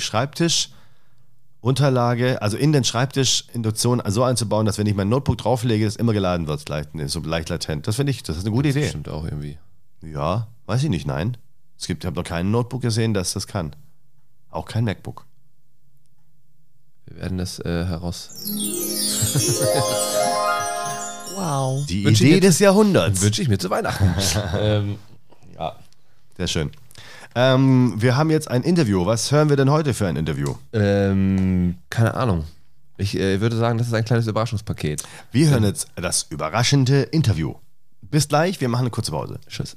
Schreibtischunterlage, also in den Schreibtisch Induktion so einzubauen, dass wenn ich mein Notebook drauflege, das immer geladen wird, leicht, so leicht latent. Das finde ich, das ist eine gute Idee. stimmt auch irgendwie. Ja, weiß ich nicht, nein. Es gibt, ich habe noch kein Notebook gesehen, das das kann. Auch kein MacBook. Wir werden das äh, heraus. Die Wünsche ich Idee des Jahrhunderts. Wünsche ich mir zu Weihnachten. ähm, ja. Sehr schön. Ähm, wir haben jetzt ein Interview. Was hören wir denn heute für ein Interview? Ähm, keine Ahnung. Ich äh, würde sagen, das ist ein kleines Überraschungspaket. Wir hören jetzt das überraschende Interview. Bis gleich, wir machen eine kurze Pause. Tschüss.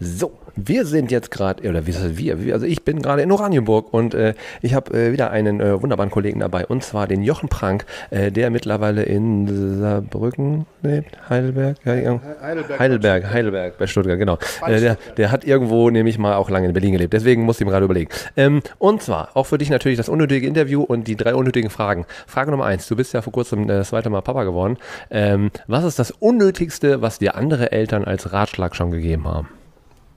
So, wir sind jetzt gerade, oder wie ist das wir? Wir- Also ich bin gerade in Oranienburg und äh, ich habe äh, wieder einen äh, wunderbaren Kollegen dabei und zwar den Jochen Prank, äh, der mittlerweile in Saarbrücken lebt, Heidelberg, ja. Heidelberg. Heidelberg, Heidelberg bei Stuttgart, genau. Äh, der, der hat irgendwo nämlich mal auch lange in Berlin gelebt, deswegen muss ich ihm gerade überlegen. Ähm, und zwar auch für dich natürlich das unnötige Interview und die drei unnötigen Fragen. Frage Nummer eins, du bist ja vor kurzem äh, das zweite Mal Papa geworden. Ähm, was ist das Unnötigste, was dir andere Eltern als Ratschlag schon gegeben haben?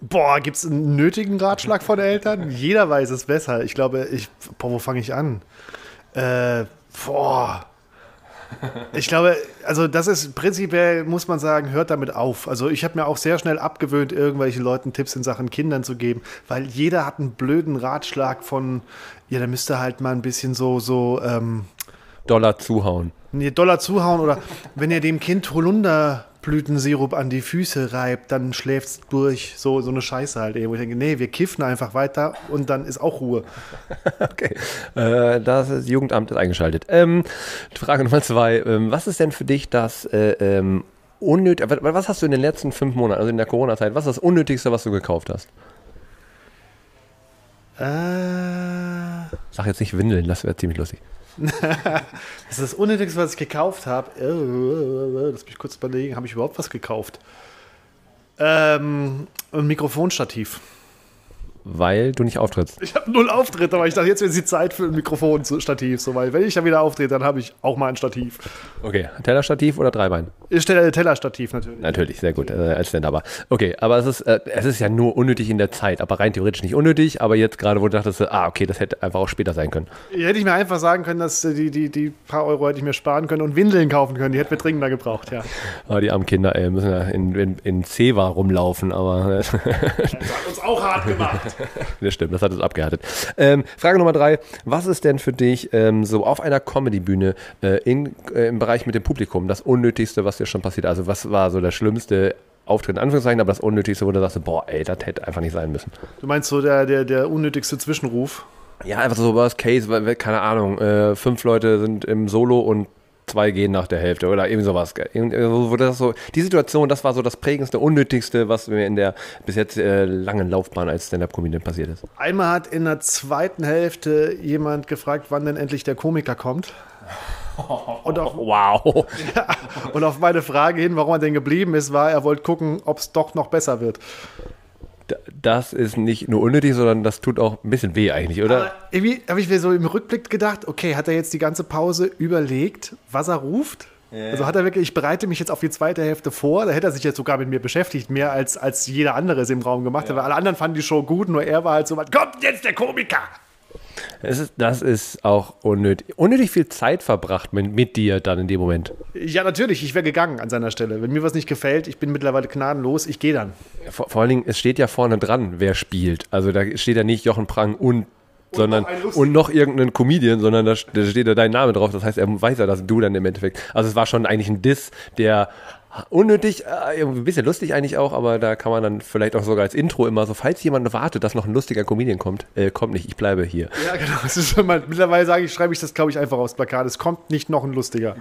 Boah, gibt es einen nötigen Ratschlag von Eltern? Jeder weiß es besser. Ich glaube, ich. Boah, wo fange ich an? Äh, boah. Ich glaube, also das ist prinzipiell, muss man sagen, hört damit auf. Also ich habe mir auch sehr schnell abgewöhnt, irgendwelchen Leuten Tipps in Sachen Kindern zu geben, weil jeder hat einen blöden Ratschlag von, ja, da müsste halt mal ein bisschen so, so, ähm, Dollar zuhauen. Nee, Dollar zuhauen oder wenn ihr dem Kind Holunderblütensirup an die Füße reibt, dann schläft's durch. So, so eine Scheiße halt. Ey, wo ich denke, nee, wir kiffen einfach weiter und dann ist auch Ruhe. Okay, äh, das ist, Jugendamt ist eingeschaltet. Ähm, Frage Nummer zwei. Ähm, was ist denn für dich das äh, ähm, unnötig, was, was hast du in den letzten fünf Monaten, also in der Corona-Zeit, was ist das Unnötigste, was du gekauft hast? Äh, Sag jetzt nicht Windeln, das wäre ziemlich lustig. das ist das Unnötigste, was ich gekauft habe. Lass mich kurz überlegen, habe ich überhaupt was gekauft? Ähm, ein Mikrofonstativ. Weil du nicht auftrittst. Ich habe null Auftritt, aber ich dachte, jetzt ist die Zeit für ein Mikrofonstativ. So, weil wenn ich dann wieder auftrete, dann habe ich auch mal ein Stativ. Okay, Tellerstativ oder Dreibein? Ich stelle Tellerstativ natürlich. Natürlich, sehr gut, äh, als Stand-Upper. Okay, aber es ist, äh, es ist ja nur unnötig in der Zeit, aber rein theoretisch nicht unnötig, aber jetzt gerade, wo du dachtest, äh, ah, okay, das hätte einfach auch später sein können. Hätte ich mir einfach sagen können, dass äh, die, die, die paar Euro hätte ich mir sparen können und Windeln kaufen können. Die hätten wir dringender gebraucht, ja. Ah, die armen Kinder, ey, müssen ja in, in, in Ceva rumlaufen, aber Das hat uns auch hart gemacht. Das stimmt, das hat es abgehärtet. Ähm, Frage Nummer drei. Was ist denn für dich ähm, so auf einer Comedy-Bühne äh, äh, im Bereich mit dem Publikum das Unnötigste, was dir schon passiert? Also was war so der schlimmste Auftritt in Anführungszeichen, aber das Unnötigste, wo du sagst, boah, ey, das hätte einfach nicht sein müssen. Du meinst so der, der, der unnötigste Zwischenruf? Ja, einfach so Worst Case, weil, keine Ahnung, äh, fünf Leute sind im Solo und zwei gehen nach der Hälfte oder irgendwie sowas. So, die Situation, das war so das prägendste, unnötigste, was mir in der bis jetzt äh, langen Laufbahn als Stand-Up-Comedian passiert ist. Einmal hat in der zweiten Hälfte jemand gefragt, wann denn endlich der Komiker kommt. Und auf, Wow. und auf meine Frage hin, warum er denn geblieben ist, war, er wollte gucken, ob es doch noch besser wird. Das ist nicht nur unnötig, sondern das tut auch ein bisschen weh eigentlich, oder? Aber irgendwie habe ich mir so im Rückblick gedacht, okay, hat er jetzt die ganze Pause überlegt, was er ruft? Also hat er wirklich, ich bereite mich jetzt auf die zweite Hälfte vor, da hätte er sich jetzt sogar mit mir beschäftigt, mehr als, als jeder andere es im Raum gemacht hat, weil alle anderen fanden die Show gut, nur er war halt so, was kommt jetzt der Komiker? Ist, das ist auch unnötig. Unnötig viel Zeit verbracht mit, mit dir dann in dem Moment. Ja, natürlich, ich wäre gegangen an seiner Stelle. Wenn mir was nicht gefällt, ich bin mittlerweile gnadenlos, ich gehe dann. Vor, vor allen Dingen, es steht ja vorne dran, wer spielt. Also da steht ja nicht Jochen Prang und, sondern noch und noch irgendein Comedian, sondern da, da steht ja dein Name drauf. Das heißt, er weiß ja, dass du dann im Endeffekt. Also es war schon eigentlich ein Diss, der unnötig, äh, ein bisschen lustig eigentlich auch, aber da kann man dann vielleicht auch sogar als Intro immer so, falls jemand wartet, dass noch ein lustiger Comedian kommt, äh, kommt nicht, ich bleibe hier. Ja, genau. Es ist schon mal, mittlerweile sage ich, schreibe ich das, glaube ich, einfach aufs Plakat. Es kommt nicht noch ein lustiger.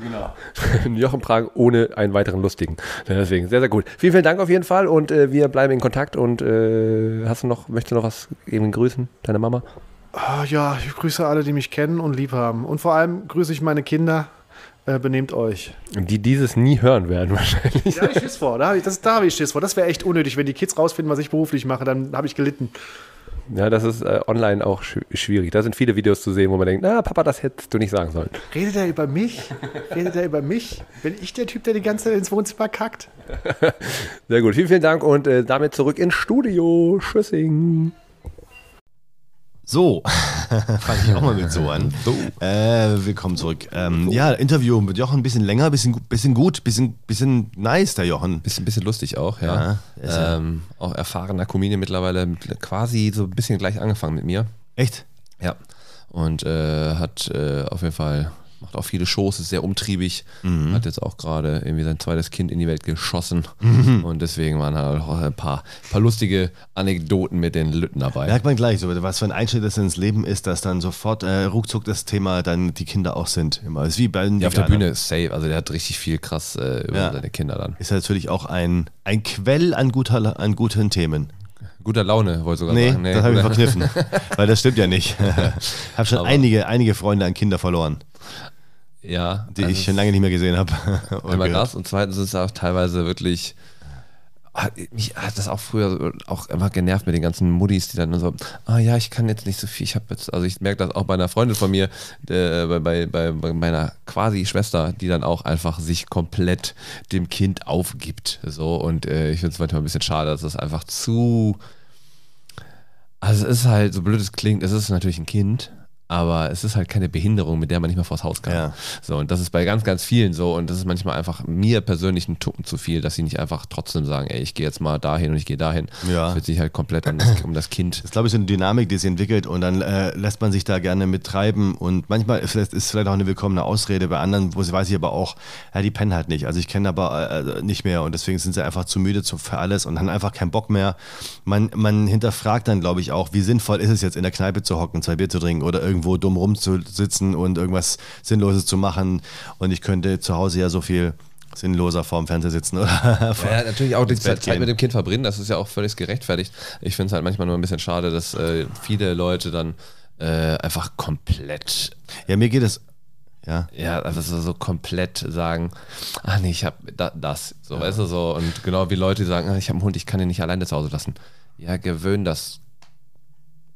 Jochen Prang ohne einen weiteren lustigen. Deswegen sehr, sehr gut. Vielen, vielen Dank auf jeden Fall und äh, wir bleiben in Kontakt und äh, hast du noch, möchtest du noch was eben grüßen, deine Mama? Ah, ja, ich grüße alle, die mich kennen und lieb haben. Und vor allem grüße ich meine Kinder. Äh, benehmt euch. Die dieses nie hören werden wahrscheinlich. Da habe ich Schiss vor. Da habe ich, das, da hab ich Schiss vor. Das wäre echt unnötig. Wenn die Kids rausfinden, was ich beruflich mache, dann habe ich gelitten. Ja, das ist äh, online auch sch schwierig. Da sind viele Videos zu sehen, wo man denkt, na, Papa, das hättest du nicht sagen sollen. Redet er über mich? Redet er über mich? Bin ich der Typ, der die ganze Zeit ins Wohnzimmer kackt? Sehr gut, vielen, vielen Dank und äh, damit zurück ins Studio. Tschüssing. So, fange ich auch mal mit so an. Äh, willkommen zurück. Ähm, ja, Interview mit Jochen, ein bisschen länger, bisschen, bisschen gut, bisschen, bisschen nice, der Jochen. Bisschen, bisschen lustig auch, ja. Ja, ähm, auch erfahrener Comedian mittlerweile, mit- quasi so ein bisschen gleich angefangen mit mir. Echt? Ja. Und äh, hat äh, auf jeden Fall, macht auch viele Shows, ist sehr umtriebig, hat jetzt auch gerade irgendwie sein zweites Kind in die Welt geschossen. Und deswegen waren halt auch ein paar, paar lustige Anekdoten mit den Lütten dabei. Merkt man gleich, so, was für ein Einschnitt das ins Leben ist, dass dann sofort äh, ruckzuck das Thema dann die Kinder auch sind. Immer. Ist wie bei den Ja, auf der. Bühne ist safe, also der hat richtig viel krass äh, über Ja. seine Kinder dann. Ist natürlich auch ein, ein Quell an, guter, an guten Themen. Guter Laune, wollte ich sogar Nee, sagen. das habe ich verkniffen. Weil das stimmt ja nicht. habe schon Aber- einige, einige Freunde an Kinder verloren, Ja, die also ich schon lange nicht mehr gesehen habe. Und Einmal das und zweitens ist es auch teilweise wirklich. hat- Mich hat das auch früher auch immer genervt mit den ganzen Muddis, die dann so, ah ja, ich kann jetzt nicht so viel, ich habe jetzt, also ich merke das auch bei einer Freundin von mir, äh, bei, bei, bei, bei meiner quasi Schwester, die dann auch einfach sich komplett dem Kind aufgibt. So und äh, ich finde es manchmal ein bisschen schade, dass das einfach zu. Also es ist halt, so blöd es klingt, es ist natürlich ein Kind, aber es ist halt keine Behinderung, mit der man nicht mal vors Haus kann. Ja. So, und das ist bei ganz, ganz vielen so. Und das ist manchmal einfach mir persönlich ein Tucken zu viel, dass sie nicht einfach trotzdem sagen, ey, ich gehe jetzt mal dahin und ich gehe dahin. Ja. Es wird sich halt komplett um das, um das Kind. Das ist, glaube ich, so eine Dynamik, die sich entwickelt und dann äh, lässt man sich da gerne mittreiben und manchmal ist es ist vielleicht auch eine willkommene Ausrede, bei anderen wo sie weiß ich aber auch, ja, die pennen halt nicht. Also ich kenne aber äh, nicht mehr und deswegen sind sie einfach zu müde zu, für alles und haben einfach keinen Bock mehr. Man, man hinterfragt dann, glaube ich, auch, wie sinnvoll ist es jetzt in der Kneipe zu hocken, zwei Bier zu trinken oder irgendwo dumm rumzusitzen und irgendwas Sinnloses zu machen und ich könnte zu Hause ja so viel sinnloser vorm Fernseher sitzen oder Ja, natürlich auch die Zeit, Zeit mit dem Kind verbringen, das ist ja auch völlig gerechtfertigt. Ich finde es halt manchmal nur ein bisschen schade, dass äh, viele Leute dann äh, einfach komplett Ja, mir geht es, ja. Ja, also so, komplett sagen, ach nee, ich habe da, das, so, weißt du, so, und genau wie Leute die sagen, ah, ich habe einen Hund, ich kann ihn nicht alleine zu Hause lassen. Ja, gewöhn das,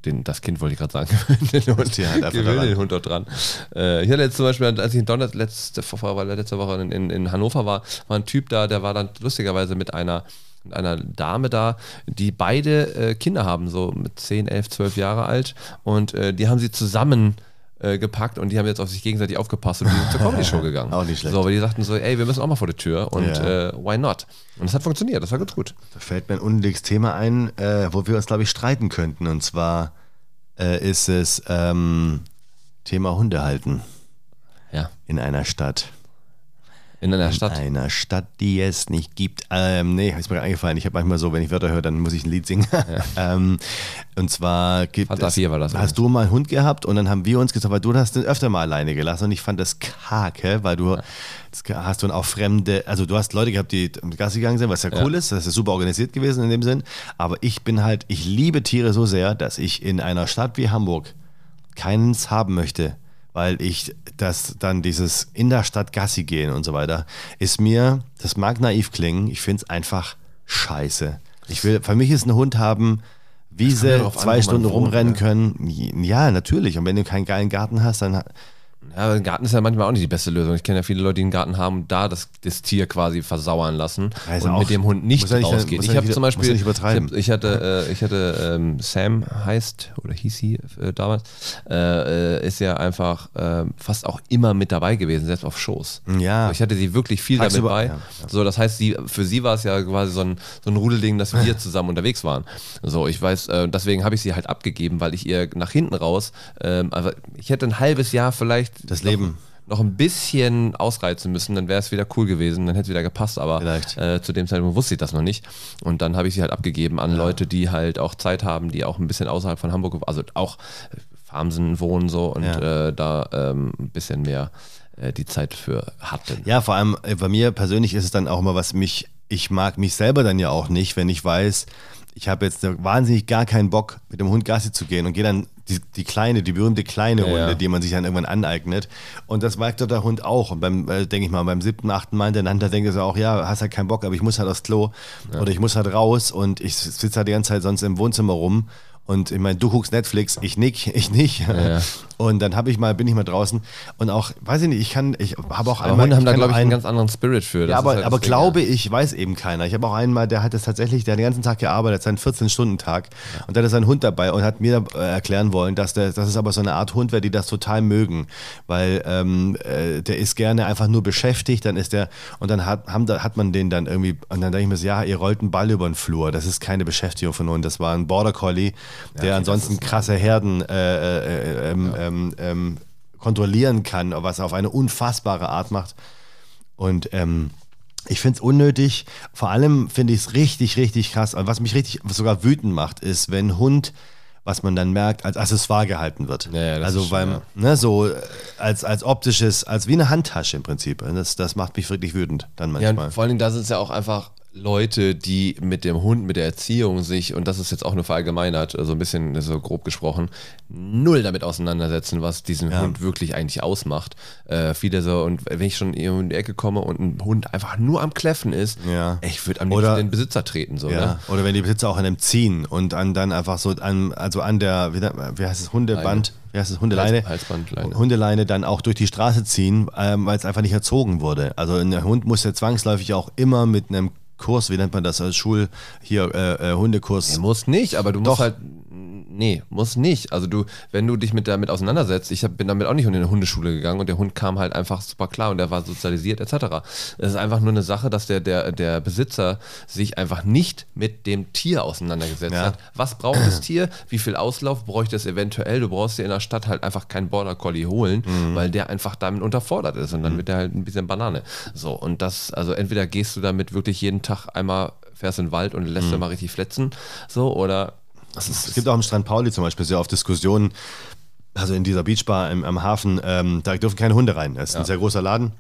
den, das Kind wollte ich gerade sagen, den Hund, einfach gewöhn den Hund dort dran. Äh, ich hatte jetzt zum Beispiel, als ich in Donner, letzte, letzte Woche in, in, in Hannover war, war ein Typ da, der war dann lustigerweise mit einer mit einer Dame da, die beide äh, Kinder haben, so mit 10, 11, 12 Jahre alt. Und äh, die haben sie zusammen äh, gepackt und die haben jetzt auf sich gegenseitig aufgepasst und die sind zur Comedy-Show gegangen. Auch nicht schlecht. So, aber die sagten so, ey, wir müssen auch mal vor die Tür und Ja. äh, why not? Und das hat funktioniert, das war ganz gut. Da fällt mir ein unnötiges Thema ein, äh, wo wir uns, glaube ich, streiten könnten. Und zwar äh, ist es ähm, Thema Hunde halten Ja. in einer Stadt. In einer Stadt. In einer Stadt, die es nicht gibt. Ähm, nee, ist mir gerade eingefallen. Ich habe manchmal so, wenn ich Wörter höre, dann muss ich ein Lied singen. ähm, und zwar gibt Fanta es, 4 war das hast du mal einen Hund gehabt? Und dann haben wir uns gesagt, weil du hast den öfter mal alleine gelassen. Und ich fand das kacke, weil du das hast dann auch fremde, also du hast Leute gehabt, die Gassi gegangen sind, was ja. cool ist, das ist super organisiert gewesen in dem Sinn, aber ich bin halt, ich liebe Tiere so sehr, dass ich in einer Stadt wie Hamburg keins haben möchte, weil ich das dann dieses in der Stadt Gassi gehen und so weiter, ist mir, das mag naiv klingen, ich finde es einfach scheiße. Ich will, für mich ist ein Hund haben, Wiese, an, zwei man Stunden wohnt, rumrennen ja. können. Ja, natürlich. Und wenn du keinen geilen Garten hast, dann Ja, aber ein Garten ist ja manchmal auch nicht die beste Lösung. Ich kenne ja viele Leute, die einen Garten haben und da das, das Tier quasi versauern lassen Ja, ist und auch- mit dem Hund nicht ja ja Ich habe zum ja Beispiel. Ich, hab, ich hatte, äh, ich hatte ähm, Sam heißt oder hieß sie äh, damals, äh, äh, ist ja einfach äh, fast auch immer mit dabei gewesen, selbst auf Shows. Ja. Also ich hatte sie wirklich viel Tagsüber, damit bei. ja, So, das heißt, sie, für sie war es ja quasi so ein, so ein Rudelding, dass wir zusammen unterwegs waren. So, ich weiß, äh, deswegen habe ich sie halt abgegeben, weil ich ihr nach hinten raus, ähm, also ich hätte ein halbes Jahr vielleicht Das noch- Leben. noch ein bisschen ausreizen müssen, dann wäre es wieder cool gewesen, dann hätte es wieder gepasst, aber äh, zu dem Zeitpunkt wusste ich das noch nicht. Und dann habe ich sie halt abgegeben an Leute, die halt auch Zeit haben, die auch ein bisschen außerhalb von Hamburg, also auch äh, Farmsen wohnen so und Ja. äh, da ähm, ein bisschen mehr äh, die Zeit für hatten. Ja, vor allem äh, bei mir persönlich ist es dann auch immer was mich, ich mag mich selber dann ja auch nicht, wenn ich weiß, ich habe jetzt wahnsinnig gar keinen Bock, mit dem Hund Gassi zu gehen und gehe dann die, die kleine, die berühmte kleine Ja, Runde, ja. die man sich dann irgendwann aneignet. Und das merkt doch der Hund auch. Und beim, äh, denke ich mal, beim siebten, achten Mal hintereinander denke ich so auch, ja, hast halt keinen Bock, aber ich muss halt aufs Klo oder ich muss halt raus und ich sitze halt die ganze Zeit sonst im Wohnzimmer rum. Und ich meine, du guckst Netflix, ich nick, ich nicht. Ja. Und dann habe ich mal, bin ich mal draußen und auch, weiß ich nicht, ich kann, ich habe auch Aber einmal. Hunde haben da, glaube ich, einen einen- ganz anderen Spirit für. Das ja, ist aber, halt aber das glaube ja. ich, weiß eben keiner. Ich habe auch einen mal, der hat es tatsächlich, der hat den ganzen Tag gearbeitet, seinen 14-Stunden-Tag und der hatte seinen Hund dabei und hat mir äh, erklären wollen, dass der, dass es aber so eine Art Hund wäre, die das total mögen, weil ähm, äh, der ist gerne einfach nur beschäftigt, dann ist der und dann hat, haben, da, hat man den dann irgendwie und dann denke ich mir so, ja, ihr rollt einen Ball über den Flur, das ist keine Beschäftigung von Hund, das war ein Border Collie, der ansonsten krasse Herden äh, äh, ähm, ähm, ähm, kontrollieren kann, was er auf eine unfassbare Art macht. Und ähm, ich finde es unnötig. Vor allem finde ich es richtig, richtig krass. Und was mich richtig sogar wütend macht, ist, wenn Hund, was man dann merkt, als Accessoire gehalten wird. Ja, ja, also beim, ja. ne, so äh, als, als optisches, als wie eine Handtasche im Prinzip. Das, das macht mich wirklich wütend dann manchmal. vor allen Dingen, da sind es ja auch einfach Leute, die mit dem Hund, mit der Erziehung sich, und das ist jetzt auch nur verallgemeinert, so ein bisschen so grob gesprochen, null damit auseinandersetzen, was diesen Ja. Hund wirklich eigentlich ausmacht. Äh, viele so, und wenn ich schon irgendwo in die Ecke komme und ein Hund einfach nur am Kläffen ist, Ja. ich würde am liebsten den Besitzer treten. So, Ja, ne? oder wenn die Besitzer auch an dem ziehen und an, dann einfach so an, also an der, wie, heißt es, Hundeband, wie heißt es, Hundeleine? Hals- Halsbandleine. Hundeleine dann auch durch die Straße ziehen, ähm, weil es einfach nicht erzogen wurde. Also ein Hund muss ja zwangsläufig auch immer mit einem Kurs, wie nennt man das, als Schul, hier, äh, äh, Hundekurs. Nee, muss nicht, aber du Doch. musst halt. Nee, muss nicht. Also du, wenn du dich mit damit auseinandersetzt, ich hab, bin damit auch nicht in eine Hundeschule gegangen und der Hund kam halt einfach super klar und der war sozialisiert etc. Es ist einfach nur eine Sache, dass der, der, der Besitzer sich einfach nicht mit dem Tier auseinandergesetzt Ja. hat. Was braucht das Tier? Wie viel Auslauf bräuchte es eventuell? Du brauchst dir in der Stadt halt einfach keinen Border Collie holen, Mhm. weil der einfach damit unterfordert ist und dann wird der halt ein bisschen Banane. So, und das, also entweder gehst du damit wirklich jeden Tag einmal, fährst in den Wald und lässt Mhm. mal richtig fletzen, so, oder das ist, Es gibt auch im Strand Pauli zum Beispiel sehr oft Diskussionen, also in dieser Beachbar im, am Hafen, ähm, da dürfen keine Hunde rein. Es ist ein sehr großer Laden.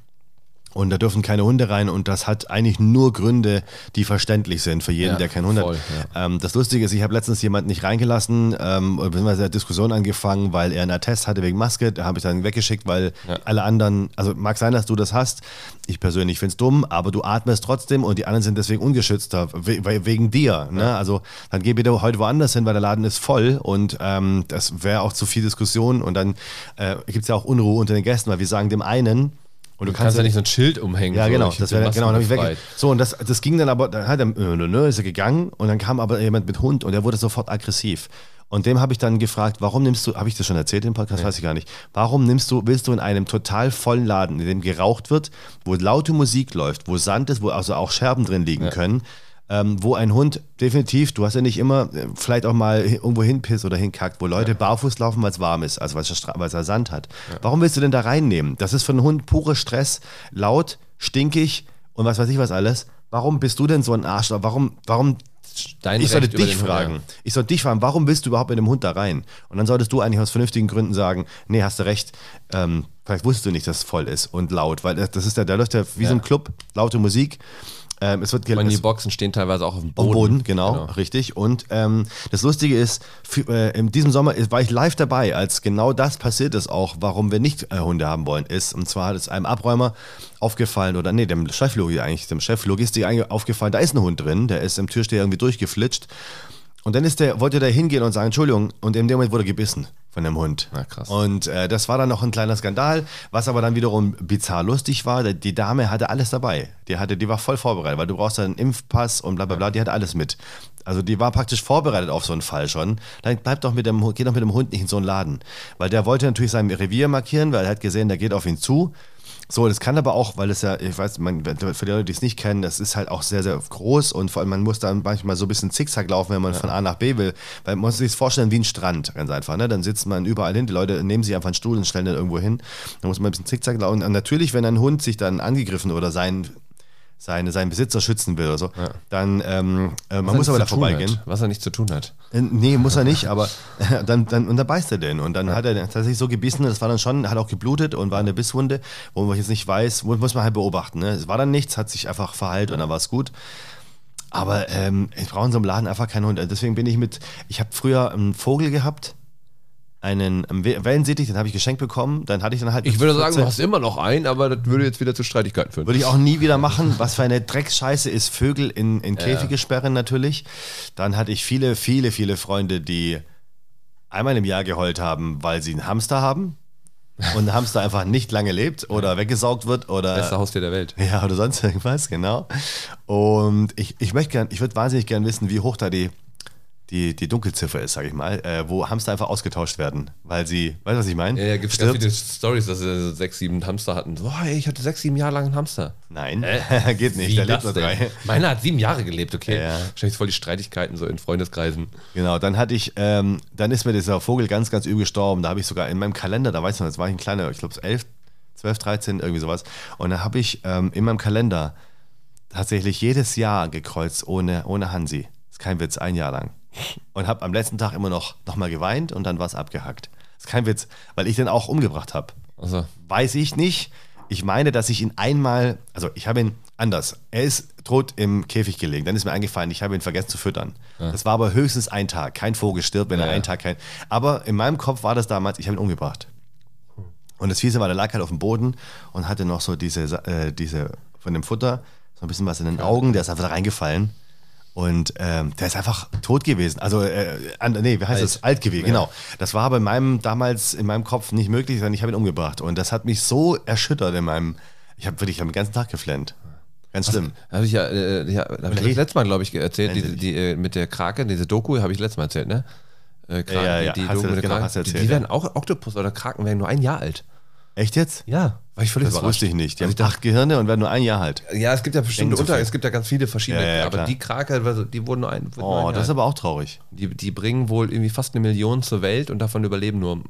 Und da dürfen keine Hunde rein und das hat eigentlich nur Gründe, die verständlich sind für jeden, Ja, der keinen Hund voll, hat. Ähm, das Lustige ist, ich habe letztens jemanden nicht reingelassen, ähm, beziehungsweise eine Diskussion angefangen, weil er einen Attest hatte wegen Maske. Da habe ich dann weggeschickt, weil Ja. alle anderen, also mag sein, dass du das hast. Ich persönlich finde es dumm, aber du atmest trotzdem und die anderen sind deswegen ungeschützter, we wegen dir. Ne? Also dann geh bitte heute woanders hin, weil der Laden ist voll und ähm, das wäre auch zu viel Diskussion und dann äh, gibt es ja auch Unruhe unter den Gästen, weil wir sagen dem einen, und du kannst ja nicht so ein Schild umhängen. ja, so, genau, das wäre genau, dann ich weg. So, und das, das ging dann aber, dann hat er, nö, nö, nö, ist er gegangen und dann kam aber jemand mit Hund und der wurde sofort aggressiv. Und dem habe ich dann gefragt, warum nimmst du, habe ich das schon erzählt im Podcast, weiß ich gar nicht, warum nimmst du, willst du in einem total vollen Laden, in dem geraucht wird, wo laute Musik läuft, wo Sand ist, wo also auch Scherben drin liegen können, ähm, wo ein Hund definitiv, du hast ja nicht immer, äh, vielleicht auch mal irgendwo hinpisst oder hinkackt, wo Leute barfuß laufen, weil es warm ist, also weil es da Sand hat. Warum willst du denn da reinnehmen? Das ist für einen Hund pure Stress, laut, stinkig und was weiß ich was alles. Warum bist du denn so ein Arschloch? Warum, warum Dein ich sollte Recht dich den Hund, fragen. ja. Ich sollte dich fragen, warum willst du überhaupt mit dem Hund da rein? Und dann solltest du eigentlich aus vernünftigen Gründen sagen, nee, hast du recht, ähm, vielleicht wusstest du nicht, dass es voll ist und laut, weil das das ist ja, da läuft ja wie so ein Club, laute Musik. Ähm, es wird Und die Boxen stehen teilweise auch auf dem Boden. Boden, genau, richtig. Und ähm, das Lustige ist, für, äh, in diesem Sommer ist- war ich live dabei, als genau das passiert ist, auch warum wir nicht äh, Hunde haben wollen, ist, und zwar hat es einem Abräumer aufgefallen, oder nee, dem Chef Logi eigentlich, dem Chef Logistik eigentlich aufgefallen, da ist ein Hund drin, der ist im Türsteher irgendwie durchgeflitscht. Und dann ist der, wollte der hingehen und sagen, Entschuldigung, und in dem Moment wurde er gebissen von dem Hund. Na, krass. Und äh, das war dann noch ein kleiner Skandal, was aber dann wiederum bizarr lustig war. Die Dame hatte alles dabei. Die, hatte, die war voll vorbereitet, weil du brauchst ja einen Impfpass und bla bla bla, die hatte alles mit. Also die war praktisch vorbereitet auf so einen Fall schon. Dann bleib doch mit dem, Hund- geh doch mit dem Hund nicht in so einen Laden. Weil der wollte natürlich sein Revier markieren, weil er hat gesehen, der geht auf ihn zu. So, das kann aber auch, weil es ja, ich weiß, man, für die Leute, die es nicht kennen, das ist halt auch sehr, sehr groß und vor allem man muss dann manchmal so ein bisschen zickzack laufen, wenn man von A nach B will. Weil man muss sich vorstellen wie ein Strand, ganz einfach. Ne? Dann sitzt man überall hin, die Leute nehmen sich einfach einen Stuhl und stellen den irgendwo hin. Dann muss man ein bisschen zickzack laufen. Und natürlich, wenn ein Hund sich dann angegriffen oder sein, seine, seinen Besitzer schützen will oder so, dann ähm, äh, man muss aber da vorbeigehen. Hat, was er nicht zu tun hat. Äh, Nee, muss er nicht, aber dann, dann, und dann beißt er den. Und dann hat er tatsächlich so gebissen, das war dann schon, hat auch geblutet und war eine Bisswunde, wo man jetzt nicht weiß, mu- muss man halt beobachten. Ne? Es war dann nichts, hat sich einfach verheilt und dann war es gut. Aber ähm, ich brauche in so einem Laden einfach keinen Hund. Deswegen bin ich mit, ich habe früher einen Vogel gehabt, einen We- Wellensittich, den habe ich geschenkt bekommen. Dann hatte ich dann halt. Ich würde sagen, 14 du hast immer noch einen, aber das würde jetzt wieder zu Streitigkeiten führen. würde ich auch nie wieder machen. Was für eine Drecksscheiße ist Vögel in, in Käfige sperren natürlich. Dann hatte ich viele, viele, viele Freunde, die einmal im Jahr geheult haben, weil sie einen Hamster haben und ein Hamster einfach nicht lange lebt oder weggesaugt wird oder Beste Haustier der Welt. ja, oder sonst irgendwas, genau. Und ich, ich möchte gern, ich würde wahnsinnig gern wissen, wie hoch da die, die, die Dunkelziffer ist, sage ich mal, äh, wo Hamster einfach ausgetauscht werden, weil sie, weißt du, was ich meine? Ja, ja, gibt es ganz viele Stories, dass sie so sechs, sieben Hamster hatten. Hey, ich hatte sechs, sieben Jahre lang einen Hamster. Nein, geht nicht, da lebt nur drei. Meiner hat sieben Jahre gelebt, okay. Ja. Wahrscheinlich voll die Streitigkeiten so in Freundeskreisen. Genau, dann hatte ich, ähm, dann ist mir dieser Vogel ganz, ganz übel gestorben. Da habe ich sogar in meinem Kalender, da weiß man, das war ich ein kleiner, ich glaube 11, 12, 13, irgendwie sowas. Und da habe ich ähm, in meinem Kalender tatsächlich jedes Jahr gekreuzt ohne, ohne Hansi. Ist kein Witz, ein Jahr lang. Und habe am letzten Tag immer noch, noch mal geweint und dann war es abgehackt. Das ist kein Witz, weil ich den auch umgebracht habe. Also, Weiß ich nicht. Ich meine, dass ich ihn einmal, also ich habe ihn anders. Er ist tot im Käfig gelegen. Dann ist mir eingefallen, ich habe ihn vergessen zu füttern. Das war aber höchstens ein Tag. Kein Vogel stirbt, wenn er Ja. einen Tag kein. Aber in meinem Kopf war das damals, ich habe ihn umgebracht. Und das Fiese war, der lag halt auf dem Boden und hatte noch so diese, äh, diese von dem Futter, so ein bisschen was in den Augen, der ist einfach da reingefallen. Und ähm, der ist einfach tot gewesen. Also, äh, nee, wie heißt Alt. das? Alt gewesen, genau. Das war aber in meinem, damals in meinem Kopf nicht möglich, sondern ich habe ihn umgebracht. Und das hat mich so erschüttert in meinem, ich habe wirklich den ganzen Tag geflennt. Ganz schlimm. habe ich ja, äh, ja da hab ich das letzte Mal, glaube ich, erzählt, die, die, äh, mit der Krake, diese Doku, habe ich letztes Mal erzählt, ne? Äh, Kraken, Ja, ja, die, die Doku mit der genau, Krake, hast du die, erzählt, die ja. werden auch, Oktopus oder Kraken werden nur ein Jahr alt. Echt jetzt? Ja, war ich völlig Das überrascht. wusste ich nicht. Die Also haben acht Gehirne und werden nur ein Jahr alt. Ja, es gibt ja bestimmte Unter, es gibt ja ganz viele verschiedene, Ja, ja, aber die Krake, also die wurden nur ein, wurden nur Oh, ein Jahr das ist alt. aber auch traurig. die, die bringen wohl irgendwie fast eine Million zur Welt und davon überleben nur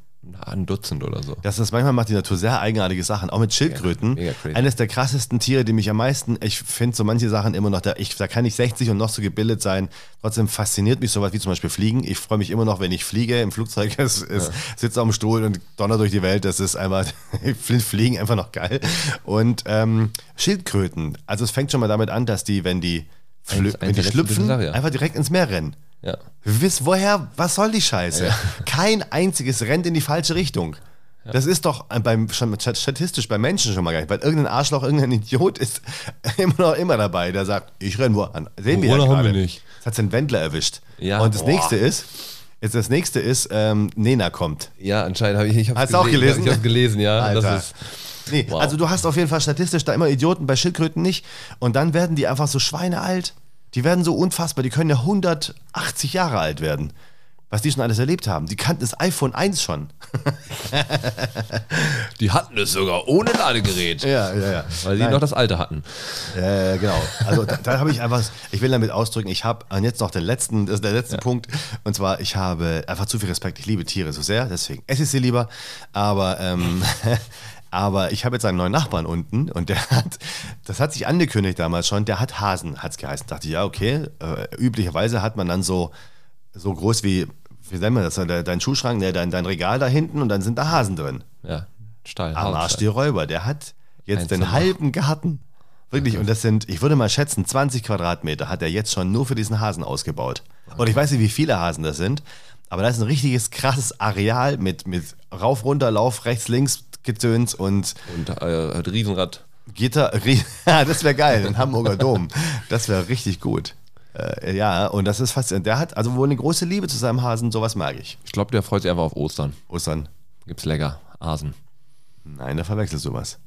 ein Dutzend oder so. Das ist manchmal macht die Natur sehr eigenartige Sachen, auch mit Schildkröten. mega crazy. Eines der krassesten Tiere, die mich am meisten, ich finde so manche Sachen immer noch, da, ich, da kann ich 60 und noch so gebildet sein. Trotzdem fasziniert mich sowas wie zum Beispiel Fliegen. Ich freue mich immer noch, wenn ich fliege im Flugzeug, es, es sitze auf dem Stuhl und donner durch die Welt. Das ist einfach, ich finde Fliegen einfach noch geil. Und ähm, Schildkröten, also es fängt schon mal damit an, dass die, wenn die, Eins- wenn die schlüpfen, Dinosaurier. einfach direkt ins Meer rennen. Ja. Wisst, woher, was soll die Scheiße? Kein einziges rennt in die falsche Richtung. Das ist doch beim, schon statistisch bei Menschen schon mal gar nicht, weil irgendein Arschloch, irgendein Idiot ist immer noch immer dabei, der sagt, ich renn wo an. Sehen wir ja haben wir nicht. Das hat den Wendler erwischt. Ja. Und das Boah. nächste ist, jetzt das nächste ist, ähm, Nena kommt. Ja, anscheinend habe ich, ich Hast du auch gelesen? Ich habe gelesen, ja. Alter. Das ist, Nee, Wow. also du hast auf jeden Fall statistisch da immer Idioten, bei Schildkröten nicht. Und dann werden die einfach so schweinealt. Die werden so unfassbar, die können ja 180 Jahre alt werden. Was die schon alles erlebt haben. Die kannten das iPhone 1 schon. die hatten es sogar ohne Ladegerät. Ja, ja, ja. Weil die Nein. noch das alte hatten. Ja, ja, genau. Also da, da habe ich einfach, ich will damit ausdrücken, ich habe, und jetzt noch den letzten, das ist der letzte Punkt, und zwar, ich habe einfach zu viel Respekt. Ich liebe Tiere so sehr, deswegen esse ich sie lieber. Aber, ähm, aber ich habe jetzt einen neuen Nachbarn unten und der hat, das hat sich angekündigt damals schon, der hat Hasen, hat es geheißen. Dachte ich, ja, okay. Äh, üblicherweise hat man dann so, so groß wie, wie nennen wir das, dein Schuhschrank, ne, dein, dein Regal da hinten und dann sind da Hasen drin. Ja, Stall. Am Arsch die Räuber, der hat jetzt Eins den halben Garten Wirklich, und das sind, ich würde mal schätzen, 20 Quadratmeter hat er jetzt schon nur für diesen Hasen ausgebaut. Und ich weiß nicht, wie viele Hasen das sind, aber das ist ein richtiges krasses Areal mit, mit rauf, runter, Lauf, rechts, links, Getöns und Und äh, hat Riesenrad. Gitter, ja, das wäre geil, ein Hamburger Dom. Das wäre richtig gut. Äh, ja, und das ist faszinierend. Der hat also wohl eine große Liebe zu seinem Hasen, sowas mag ich. Ich glaube, der freut sich einfach auf Ostern. Ostern, Gibt's lecker. Hasen. nein, da verwechselst du was.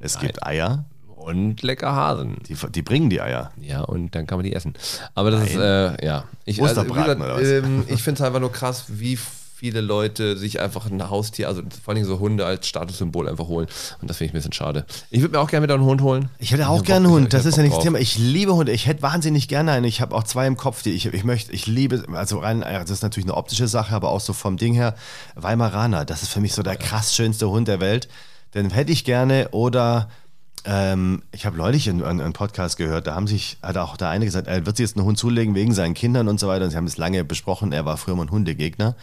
Es gibt Eier, Und lecker Hasen. die, die bringen die Eier. Ja, und dann kann man die essen. Aber das ist, äh, ja. Ich, oder was? Ähm, ich finde es einfach nur krass, wie viele Leute sich einfach ein Haustier, also vor allem so Hunde als Statussymbol einfach holen. Und das finde ich ein bisschen schade. Ich würde mir auch gerne wieder einen Hund holen. Ich hätte auch gerne einen Hund, das ist ja nicht das. Thema. Ich liebe Hunde, ich hätte wahnsinnig gerne einen. Ich habe auch zwei im Kopf, die ich, ich möchte, ich liebe, also rein, das ist natürlich eine optische Sache, aber auch so vom Ding her, Weimaraner, das ist für mich so der krass schönste Hund der Welt. Den hätte ich gerne oder ähm, ich habe neulich einen Podcast gehört, da haben sich, hat auch der eine gesagt, er wird sich jetzt einen Hund zulegen wegen seinen Kindern und so weiter. Und sie haben es lange besprochen, er war früher mal ein Hundegegner.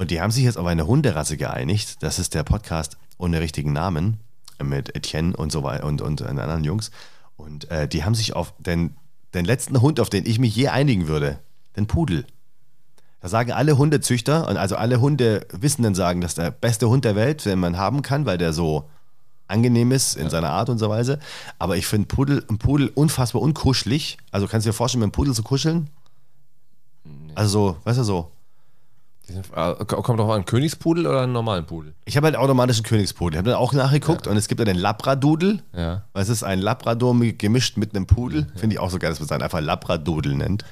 Und die haben sich jetzt auf eine Hunderasse geeinigt. Das ist der Podcast ohne richtigen Namen mit Etienne und so weiter und, und den anderen Jungs. Und äh, die haben sich auf den, den letzten Hund, auf den ich mich je einigen würde, den Pudel. Da sagen alle Hundezüchter und also alle Hundewissenden sagen, das ist der beste Hund der Welt, den man haben kann, weil der so angenehm ist in seiner Art und so Weise. Aber ich finde Pudel, ein Pudel unfassbar unkuschelig. Also kannst du dir vorstellen, mit einem Pudel zu kuscheln? Also so, weißt du so. Äh, Kommt drauf an, Königspudel oder einen normalen Pudel? Ich habe halt automatischen Königspudel. Ich habe dann auch nachgeguckt und es gibt ja den Labradudel. Ja. Es ist ein Labrador mi- gemischt mit einem Pudel. Finde ich auch so geil, dass man es dann einfach Labradudel nennt.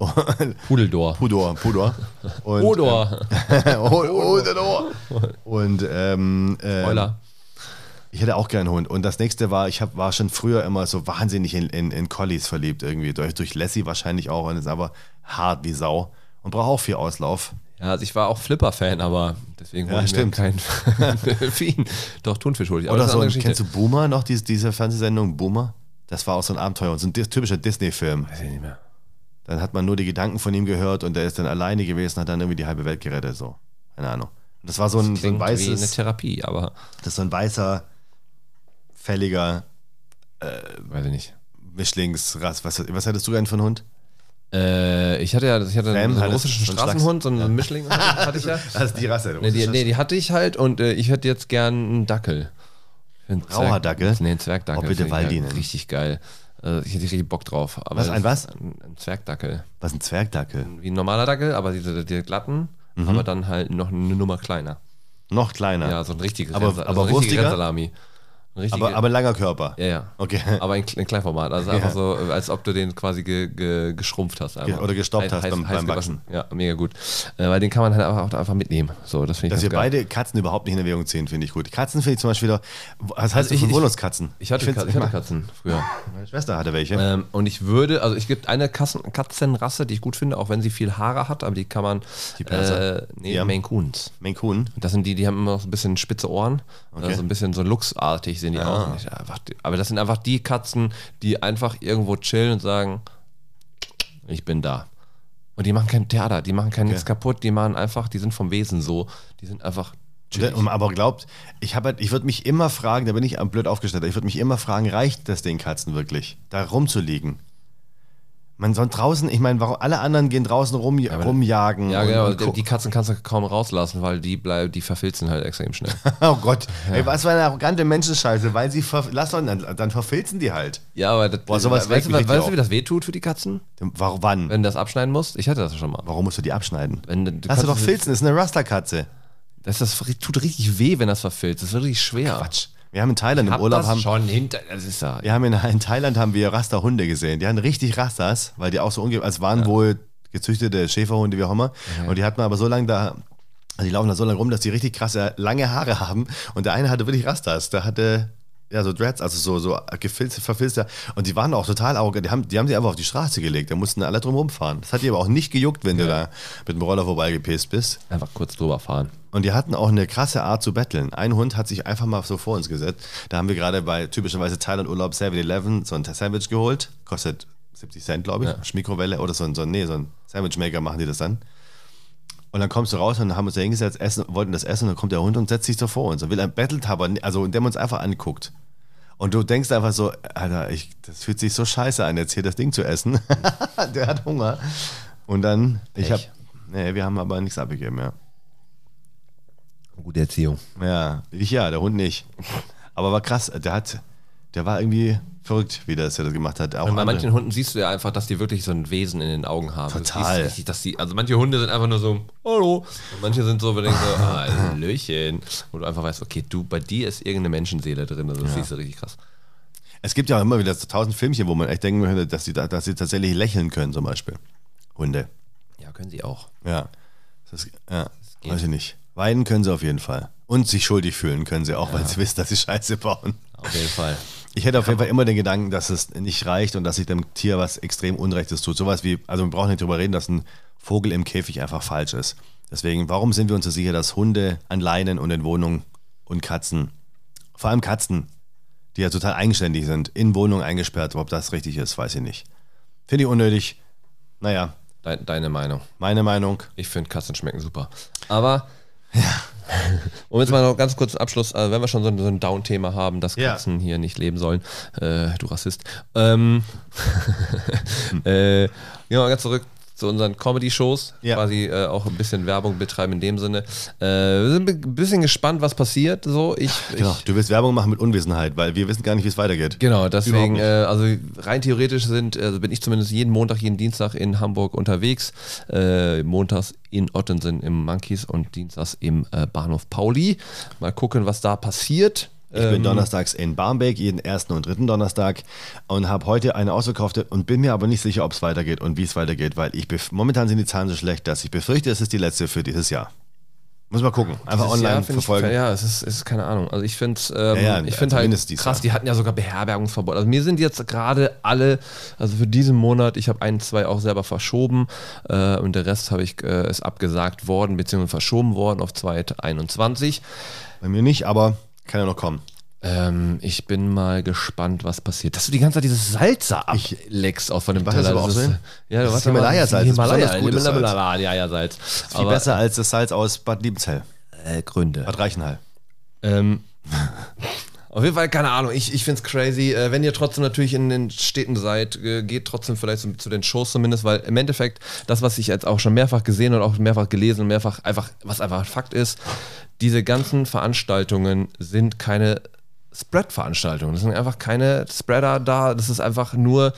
Pudeldor. Pudor, Pudor. Und, Odor. Odor. Und ähm, ähm, Euler. ich hätte auch gerne einen Hund. Und das nächste war, ich hab, war schon früher immer so wahnsinnig in, in, in Collies verliebt irgendwie. Durch, durch Lassie wahrscheinlich auch. Und ist aber hart wie Sau. Und braucht auch viel Auslauf. Ja, also ich war auch Flipper-Fan, aber deswegen Ja, ich stimmt. mir keinen Delfin. Doch, Thunfisch hole ich. Oder das so, kennst du. Boomer noch, diese, diese Fernsehsendung Boomer? Das war auch so ein Abenteuer, so ein typischer Disney-Film. Weiß ich nicht mehr. Dann hat man nur die Gedanken von ihm gehört und der ist dann alleine gewesen, hat dann irgendwie die halbe Welt gerettet, so. Keine Ahnung. Und das war so ein, so ein Klingt wie eine weißes, Therapie, aber das ist so ein weißer, fälliger weiß ich nicht. Mischlingsrass. Was, was hattest du denn für einen Hund? Äh, ich hatte ja ich hatte Sam, einen, russischen Straßenhund, so einen Mischling hatte, ich ja. Das ist die Rasse. Nee die, nee, die hatte ich halt und äh, ich hätte jetzt gern einen Dackel. Einen Zwerg- Rauherdackel? Nee, einen Zwergdackel. Oh, bitte finde ich Waldi nennen. Richtig geil. Äh, ich hätte richtig Bock drauf. Aber Was, ein was? Ein, ein Zwergdackel. Was ein Zwergdackel. Wie ein normaler Dackel, aber diese die glatten, Mhm. aber dann halt noch eine Nummer kleiner. Noch kleiner. Ja, so ein richtiges Aber- Rensa- aber so ein richtiges wurstiger? Rennsalami. Ein richtige- aber, aber langer Körper. ja, ja. Okay. Aber in, in Kleinformat. Also einfach so, äh, als ob du den quasi ge, ge, geschrumpft hast. Einfach. oder gestoppt hast beim- beim gewaschen. Ja, mega gut. Äh, weil den kann man halt einfach, auch einfach mitnehmen. So, das ich Dass geil. beide Katzen überhaupt nicht in Erwägung ziehen, finde ich gut. Katzen finde ich zum Beispiel wieder. Was heißt Also ich- von ich- Wohnungskatzen? Ich hatte, find's- Ka- ich hatte Katzen früher. Meine Schwester hatte welche. Ähm, und ich würde, also es gibt eine Katzen, Katzenrasse, die ich gut finde, auch wenn sie viel Haare hat, aber die kann man. Die Perser? Äh, nee, Ja. Maine Coons. Maine Coon. Das sind die, die haben immer noch so ein bisschen spitze Ohren. Also so ein bisschen so luchsartig sehen die aus. Und ich, einfach, die- aber das sind einfach die Katzen, die einfach irgendwo chillen und sagen, ich bin da. Und die machen kein Theater, die machen kein nichts kaputt, die machen einfach, die sind vom Wesen so, die sind einfach. Und, aber glaubt, ich, halt, ich würde mich immer fragen, da bin ich am blöd aufgestellt, ich würde mich immer fragen, reicht das den Katzen wirklich, da rumzuliegen? Man soll draußen, ich meine, warum alle anderen gehen draußen rum, rumjagen. Ja, genau, und die, Katzen kannst du kaum rauslassen, weil die bleiben, die verfilzen halt extrem schnell. Oh Gott, ey, was für eine arrogante Menschenscheiße, weil sie, ver lass doch, dann, dann verfilzen die halt. Ja, aber das, Boah, sowas weißt, du, weißt du, wie das wehtut für die Katzen? Warum, wann? Wenn du das abschneiden musst? Ich hatte das schon mal. Warum musst du die abschneiden? Wenn, du Lass du doch filzen, das ist eine Rasterkatze. Das, das tut richtig weh, wenn das verfilzt. Das ist wirklich schwer. Quatsch. Wir haben in Thailand im Hab Urlaub das haben, schon hinter. Das ist ja. wir haben in, in Thailand haben wir Rasterhunde gesehen. Die hatten richtig Rastas, weil die auch so unge als waren wohl gezüchtete Schäferhunde, wie auch immer. Und die hatten aber so lange da, also die laufen da so lange rum, dass die richtig krasse lange Haare haben. Und der eine hatte wirklich Rastas. Der hatte ja so Dreads, also so so gefilzt, verfilzt. Und die waren auch total arrogant. Die haben, die haben sie einfach auf die Straße gelegt. Da mussten alle drum rumfahren. Das hat die aber auch nicht gejuckt, wenn du da mit dem Roller vorbeigepäst bist. Einfach kurz drüber fahren. Und die hatten auch eine krasse Art zu betteln. Ein Hund hat sich einfach mal so vor uns gesetzt. Da haben wir gerade bei typischerweise Thailand-Urlaub 7-Eleven so ein Sandwich geholt. Kostet 70 Cent, glaube ich. Ja. Mikrowelle oder so ein, so ein, nee, so ein Sandwichmaker machen die das dann. Und dann kommst du raus und haben uns da hingesetzt, essen, wollten das essen und dann kommt der Hund und setzt sich so vor uns und will ein bettelt aber, also indem er uns einfach anguckt. Und du denkst einfach so, Alter, ich, das fühlt sich so scheiße an, jetzt hier das Ding zu essen. der hat Hunger. Und dann, ich hab, Pech. nee, wir haben aber nichts abgegeben, ja. Gute Erziehung. Ja, ich ja, der Hund nicht. Aber war krass, der hat, der war irgendwie verrückt, wie das er das gemacht hat. Auch Und bei andere. manchen Hunden siehst du ja einfach, dass die wirklich so ein Wesen in den Augen haben. Total. richtig, dass die, also manche Hunde sind einfach nur so, hallo. Und manche sind so, du denkst so, ah, Hallöchen. Wo du einfach weißt, okay, du, bei dir ist irgendeine Menschenseele drin. Also das siehst du richtig krass. Es gibt ja auch immer wieder so tausend Filmchen, wo man echt denken würde, dass sie, da- dass sie tatsächlich lächeln können, zum Beispiel. Hunde. Ja, können sie auch. Ja. Das, ja. geht. Weiß ich nicht. Weinen können sie auf jeden Fall. Und sich schuldig fühlen können sie auch, weil sie wissen, dass sie Scheiße bauen. Auf jeden Fall. Ich hätte auf jeden Fall immer den Gedanken, dass es nicht reicht und dass sich dem Tier was extrem Unrechtes tut. Sowas wie, also wir brauchen nicht drüber reden, dass ein Vogel im Käfig einfach falsch ist. Deswegen, warum sind wir uns so sicher, dass Hunde an Leinen und in Wohnungen und Katzen, vor allem Katzen, die ja total eigenständig sind, in Wohnungen eingesperrt, ob das richtig ist, weiß ich nicht. Finde ich unnötig. Naja, Dein, deine Meinung. meine Meinung. Ich finde, Katzen schmecken super. Aber, um jetzt mal noch ganz kurz einen Abschluss, also wenn wir schon so ein, so ein Down-Thema haben, dass Ja. Katzen hier nicht leben sollen, äh, du Rassist. Ähm, äh, gehen wir mal ganz zurück zu unseren Comedy-Shows, Ja. quasi äh, auch ein bisschen Werbung betreiben in dem Sinne. Äh, wir sind ein bisschen gespannt, was passiert. So, ich, Genau, ich du willst Werbung machen mit Unwissenheit, weil wir wissen gar nicht, wie es weitergeht. Genau, deswegen, äh, also rein theoretisch sind, also bin ich zumindest jeden Montag, jeden Dienstag in Hamburg unterwegs. Äh, montags in Ottensen im Monkeys und dienstags im äh, Bahnhof Pauli. Mal gucken, was da passiert. Ich bin donnerstags in Barmbek, jeden ersten und dritten Donnerstag und habe heute eine ausverkaufte und bin mir aber nicht sicher, ob es weitergeht und wie es weitergeht, weil ich momentan sind die Zahlen so schlecht, dass ich befürchte, es ist die letzte für dieses Jahr. Muss mal gucken, einfach Dieses online Jahr find verfolgen. Ich, ja, es ist, es ist keine Ahnung. Also ich finde ähm, Ja, ja, ich finde halt zumindest dieses krass, Jahr. die hatten ja sogar Beherbergungsverbot. Also mir sind jetzt gerade alle, also für diesen Monat, ich habe ein, zwei auch selber verschoben äh, und der Rest habe ich äh, ist abgesagt worden, beziehungsweise verschoben worden auf 2021. Bei mir nicht, aber kann ja noch kommen. Ähm, ich bin mal gespannt, was passiert. Dass du die ganze Zeit dieses Salz da ableckst auch von dem weiß das aber auch so. Ja, du Das Himalaya-Salz. Himalaya-Salz. Viel besser als das Salz aus Bad Liebenzell, Äh, Gründe. Bad Reichenhall. Ähm, auf jeden Fall, keine Ahnung, ich, ich finde es crazy. Äh, wenn ihr trotzdem natürlich in den Städten seid, äh, geht trotzdem vielleicht so, zu den Shows zumindest, weil im Endeffekt das, was ich jetzt auch schon mehrfach gesehen und auch mehrfach gelesen und mehrfach einfach, was einfach Fakt ist, diese ganzen Veranstaltungen sind keine Spread-Veranstaltungen. Das sind einfach keine Spreader da. Das ist einfach nur,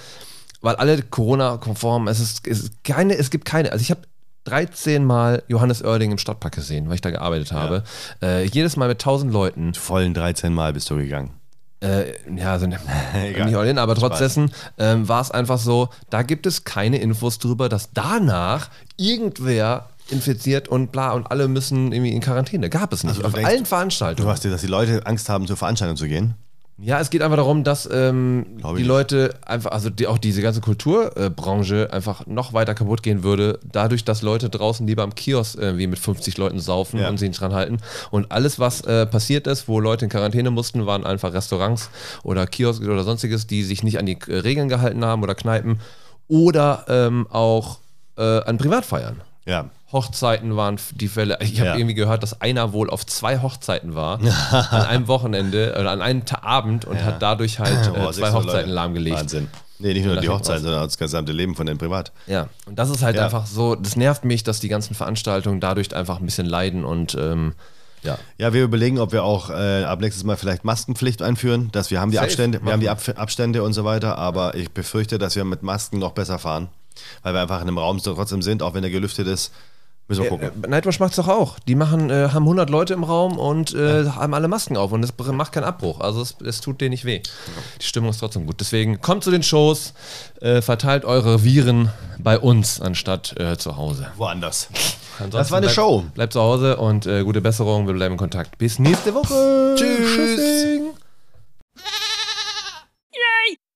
weil alle Corona-konform, es ist, es ist keine, es gibt keine, also ich habe 13 Mal Johannes Oerding im Stadtpark gesehen, weil ich da gearbeitet habe. Äh, jedes Mal mit 1000 Leuten. Vollen 13 Mal bist du gegangen. Äh, ja, also Egal. nicht all in, aber trotz dessen ähm, war es einfach so, da gibt es keine Infos drüber, dass danach irgendwer infiziert und bla und alle müssen irgendwie in Quarantäne. Gab es nicht. Also du Auf denkst, allen Du Veranstaltungen. hast dir, dass die Leute Angst haben, zur Veranstaltung zu gehen. Ja, es geht einfach darum, dass ähm, die. Leute einfach, also die, auch diese ganze Kulturbranche einfach noch weiter kaputt gehen würde, dadurch, dass Leute draußen lieber am Kiosk irgendwie mit 50 Leuten saufen Ja. und sich nicht dran halten. Und alles, was äh, passiert ist, wo Leute in Quarantäne mussten, waren einfach Restaurants oder Kiosk oder sonstiges, die sich nicht an die äh, Regeln gehalten haben oder Kneipen oder ähm, auch äh, an Privatfeiern. Ja. Hochzeiten waren die Fälle. Ich habe Ja. irgendwie gehört, dass einer wohl auf zwei Hochzeiten war, an einem Wochenende oder an einem Abend und hat dadurch halt äh, Boah, zwei 600 Hochzeiten Leute. lahmgelegt. Wahnsinn. Nee, nicht nur die Hochzeiten, sondern das gesamte Leben von den Privat. Ja, und das ist halt Ja. einfach so, das nervt mich, dass die ganzen Veranstaltungen dadurch einfach ein bisschen leiden und ähm, ja. Ja, wir überlegen, ob wir auch äh, ab nächstes Mal vielleicht Maskenpflicht einführen, dass wir haben die Safe. Abstände, wir haben die Ab Abstände und so weiter, aber ich befürchte, dass wir mit Masken noch besser fahren, weil wir einfach in einem Raum so trotzdem sind, auch wenn er gelüftet ist. Müssen wir gucken. Äh, Nightwatch macht's doch auch. Die machen, äh, haben 100 Leute im Raum und äh, haben alle Masken auf und es br- macht keinen Abbruch. Also es, es tut denen nicht weh. Die Stimmung ist trotzdem gut. Deswegen kommt zu den Shows, äh, verteilt eure Viren bei uns anstatt äh, zu Hause. Woanders. Ansonsten Das war eine bleibt, Show. Bleibt zu Hause und äh, gute Besserung. Wir bleiben in Kontakt. Bis nächste Woche. Tschüss. Tschüssing.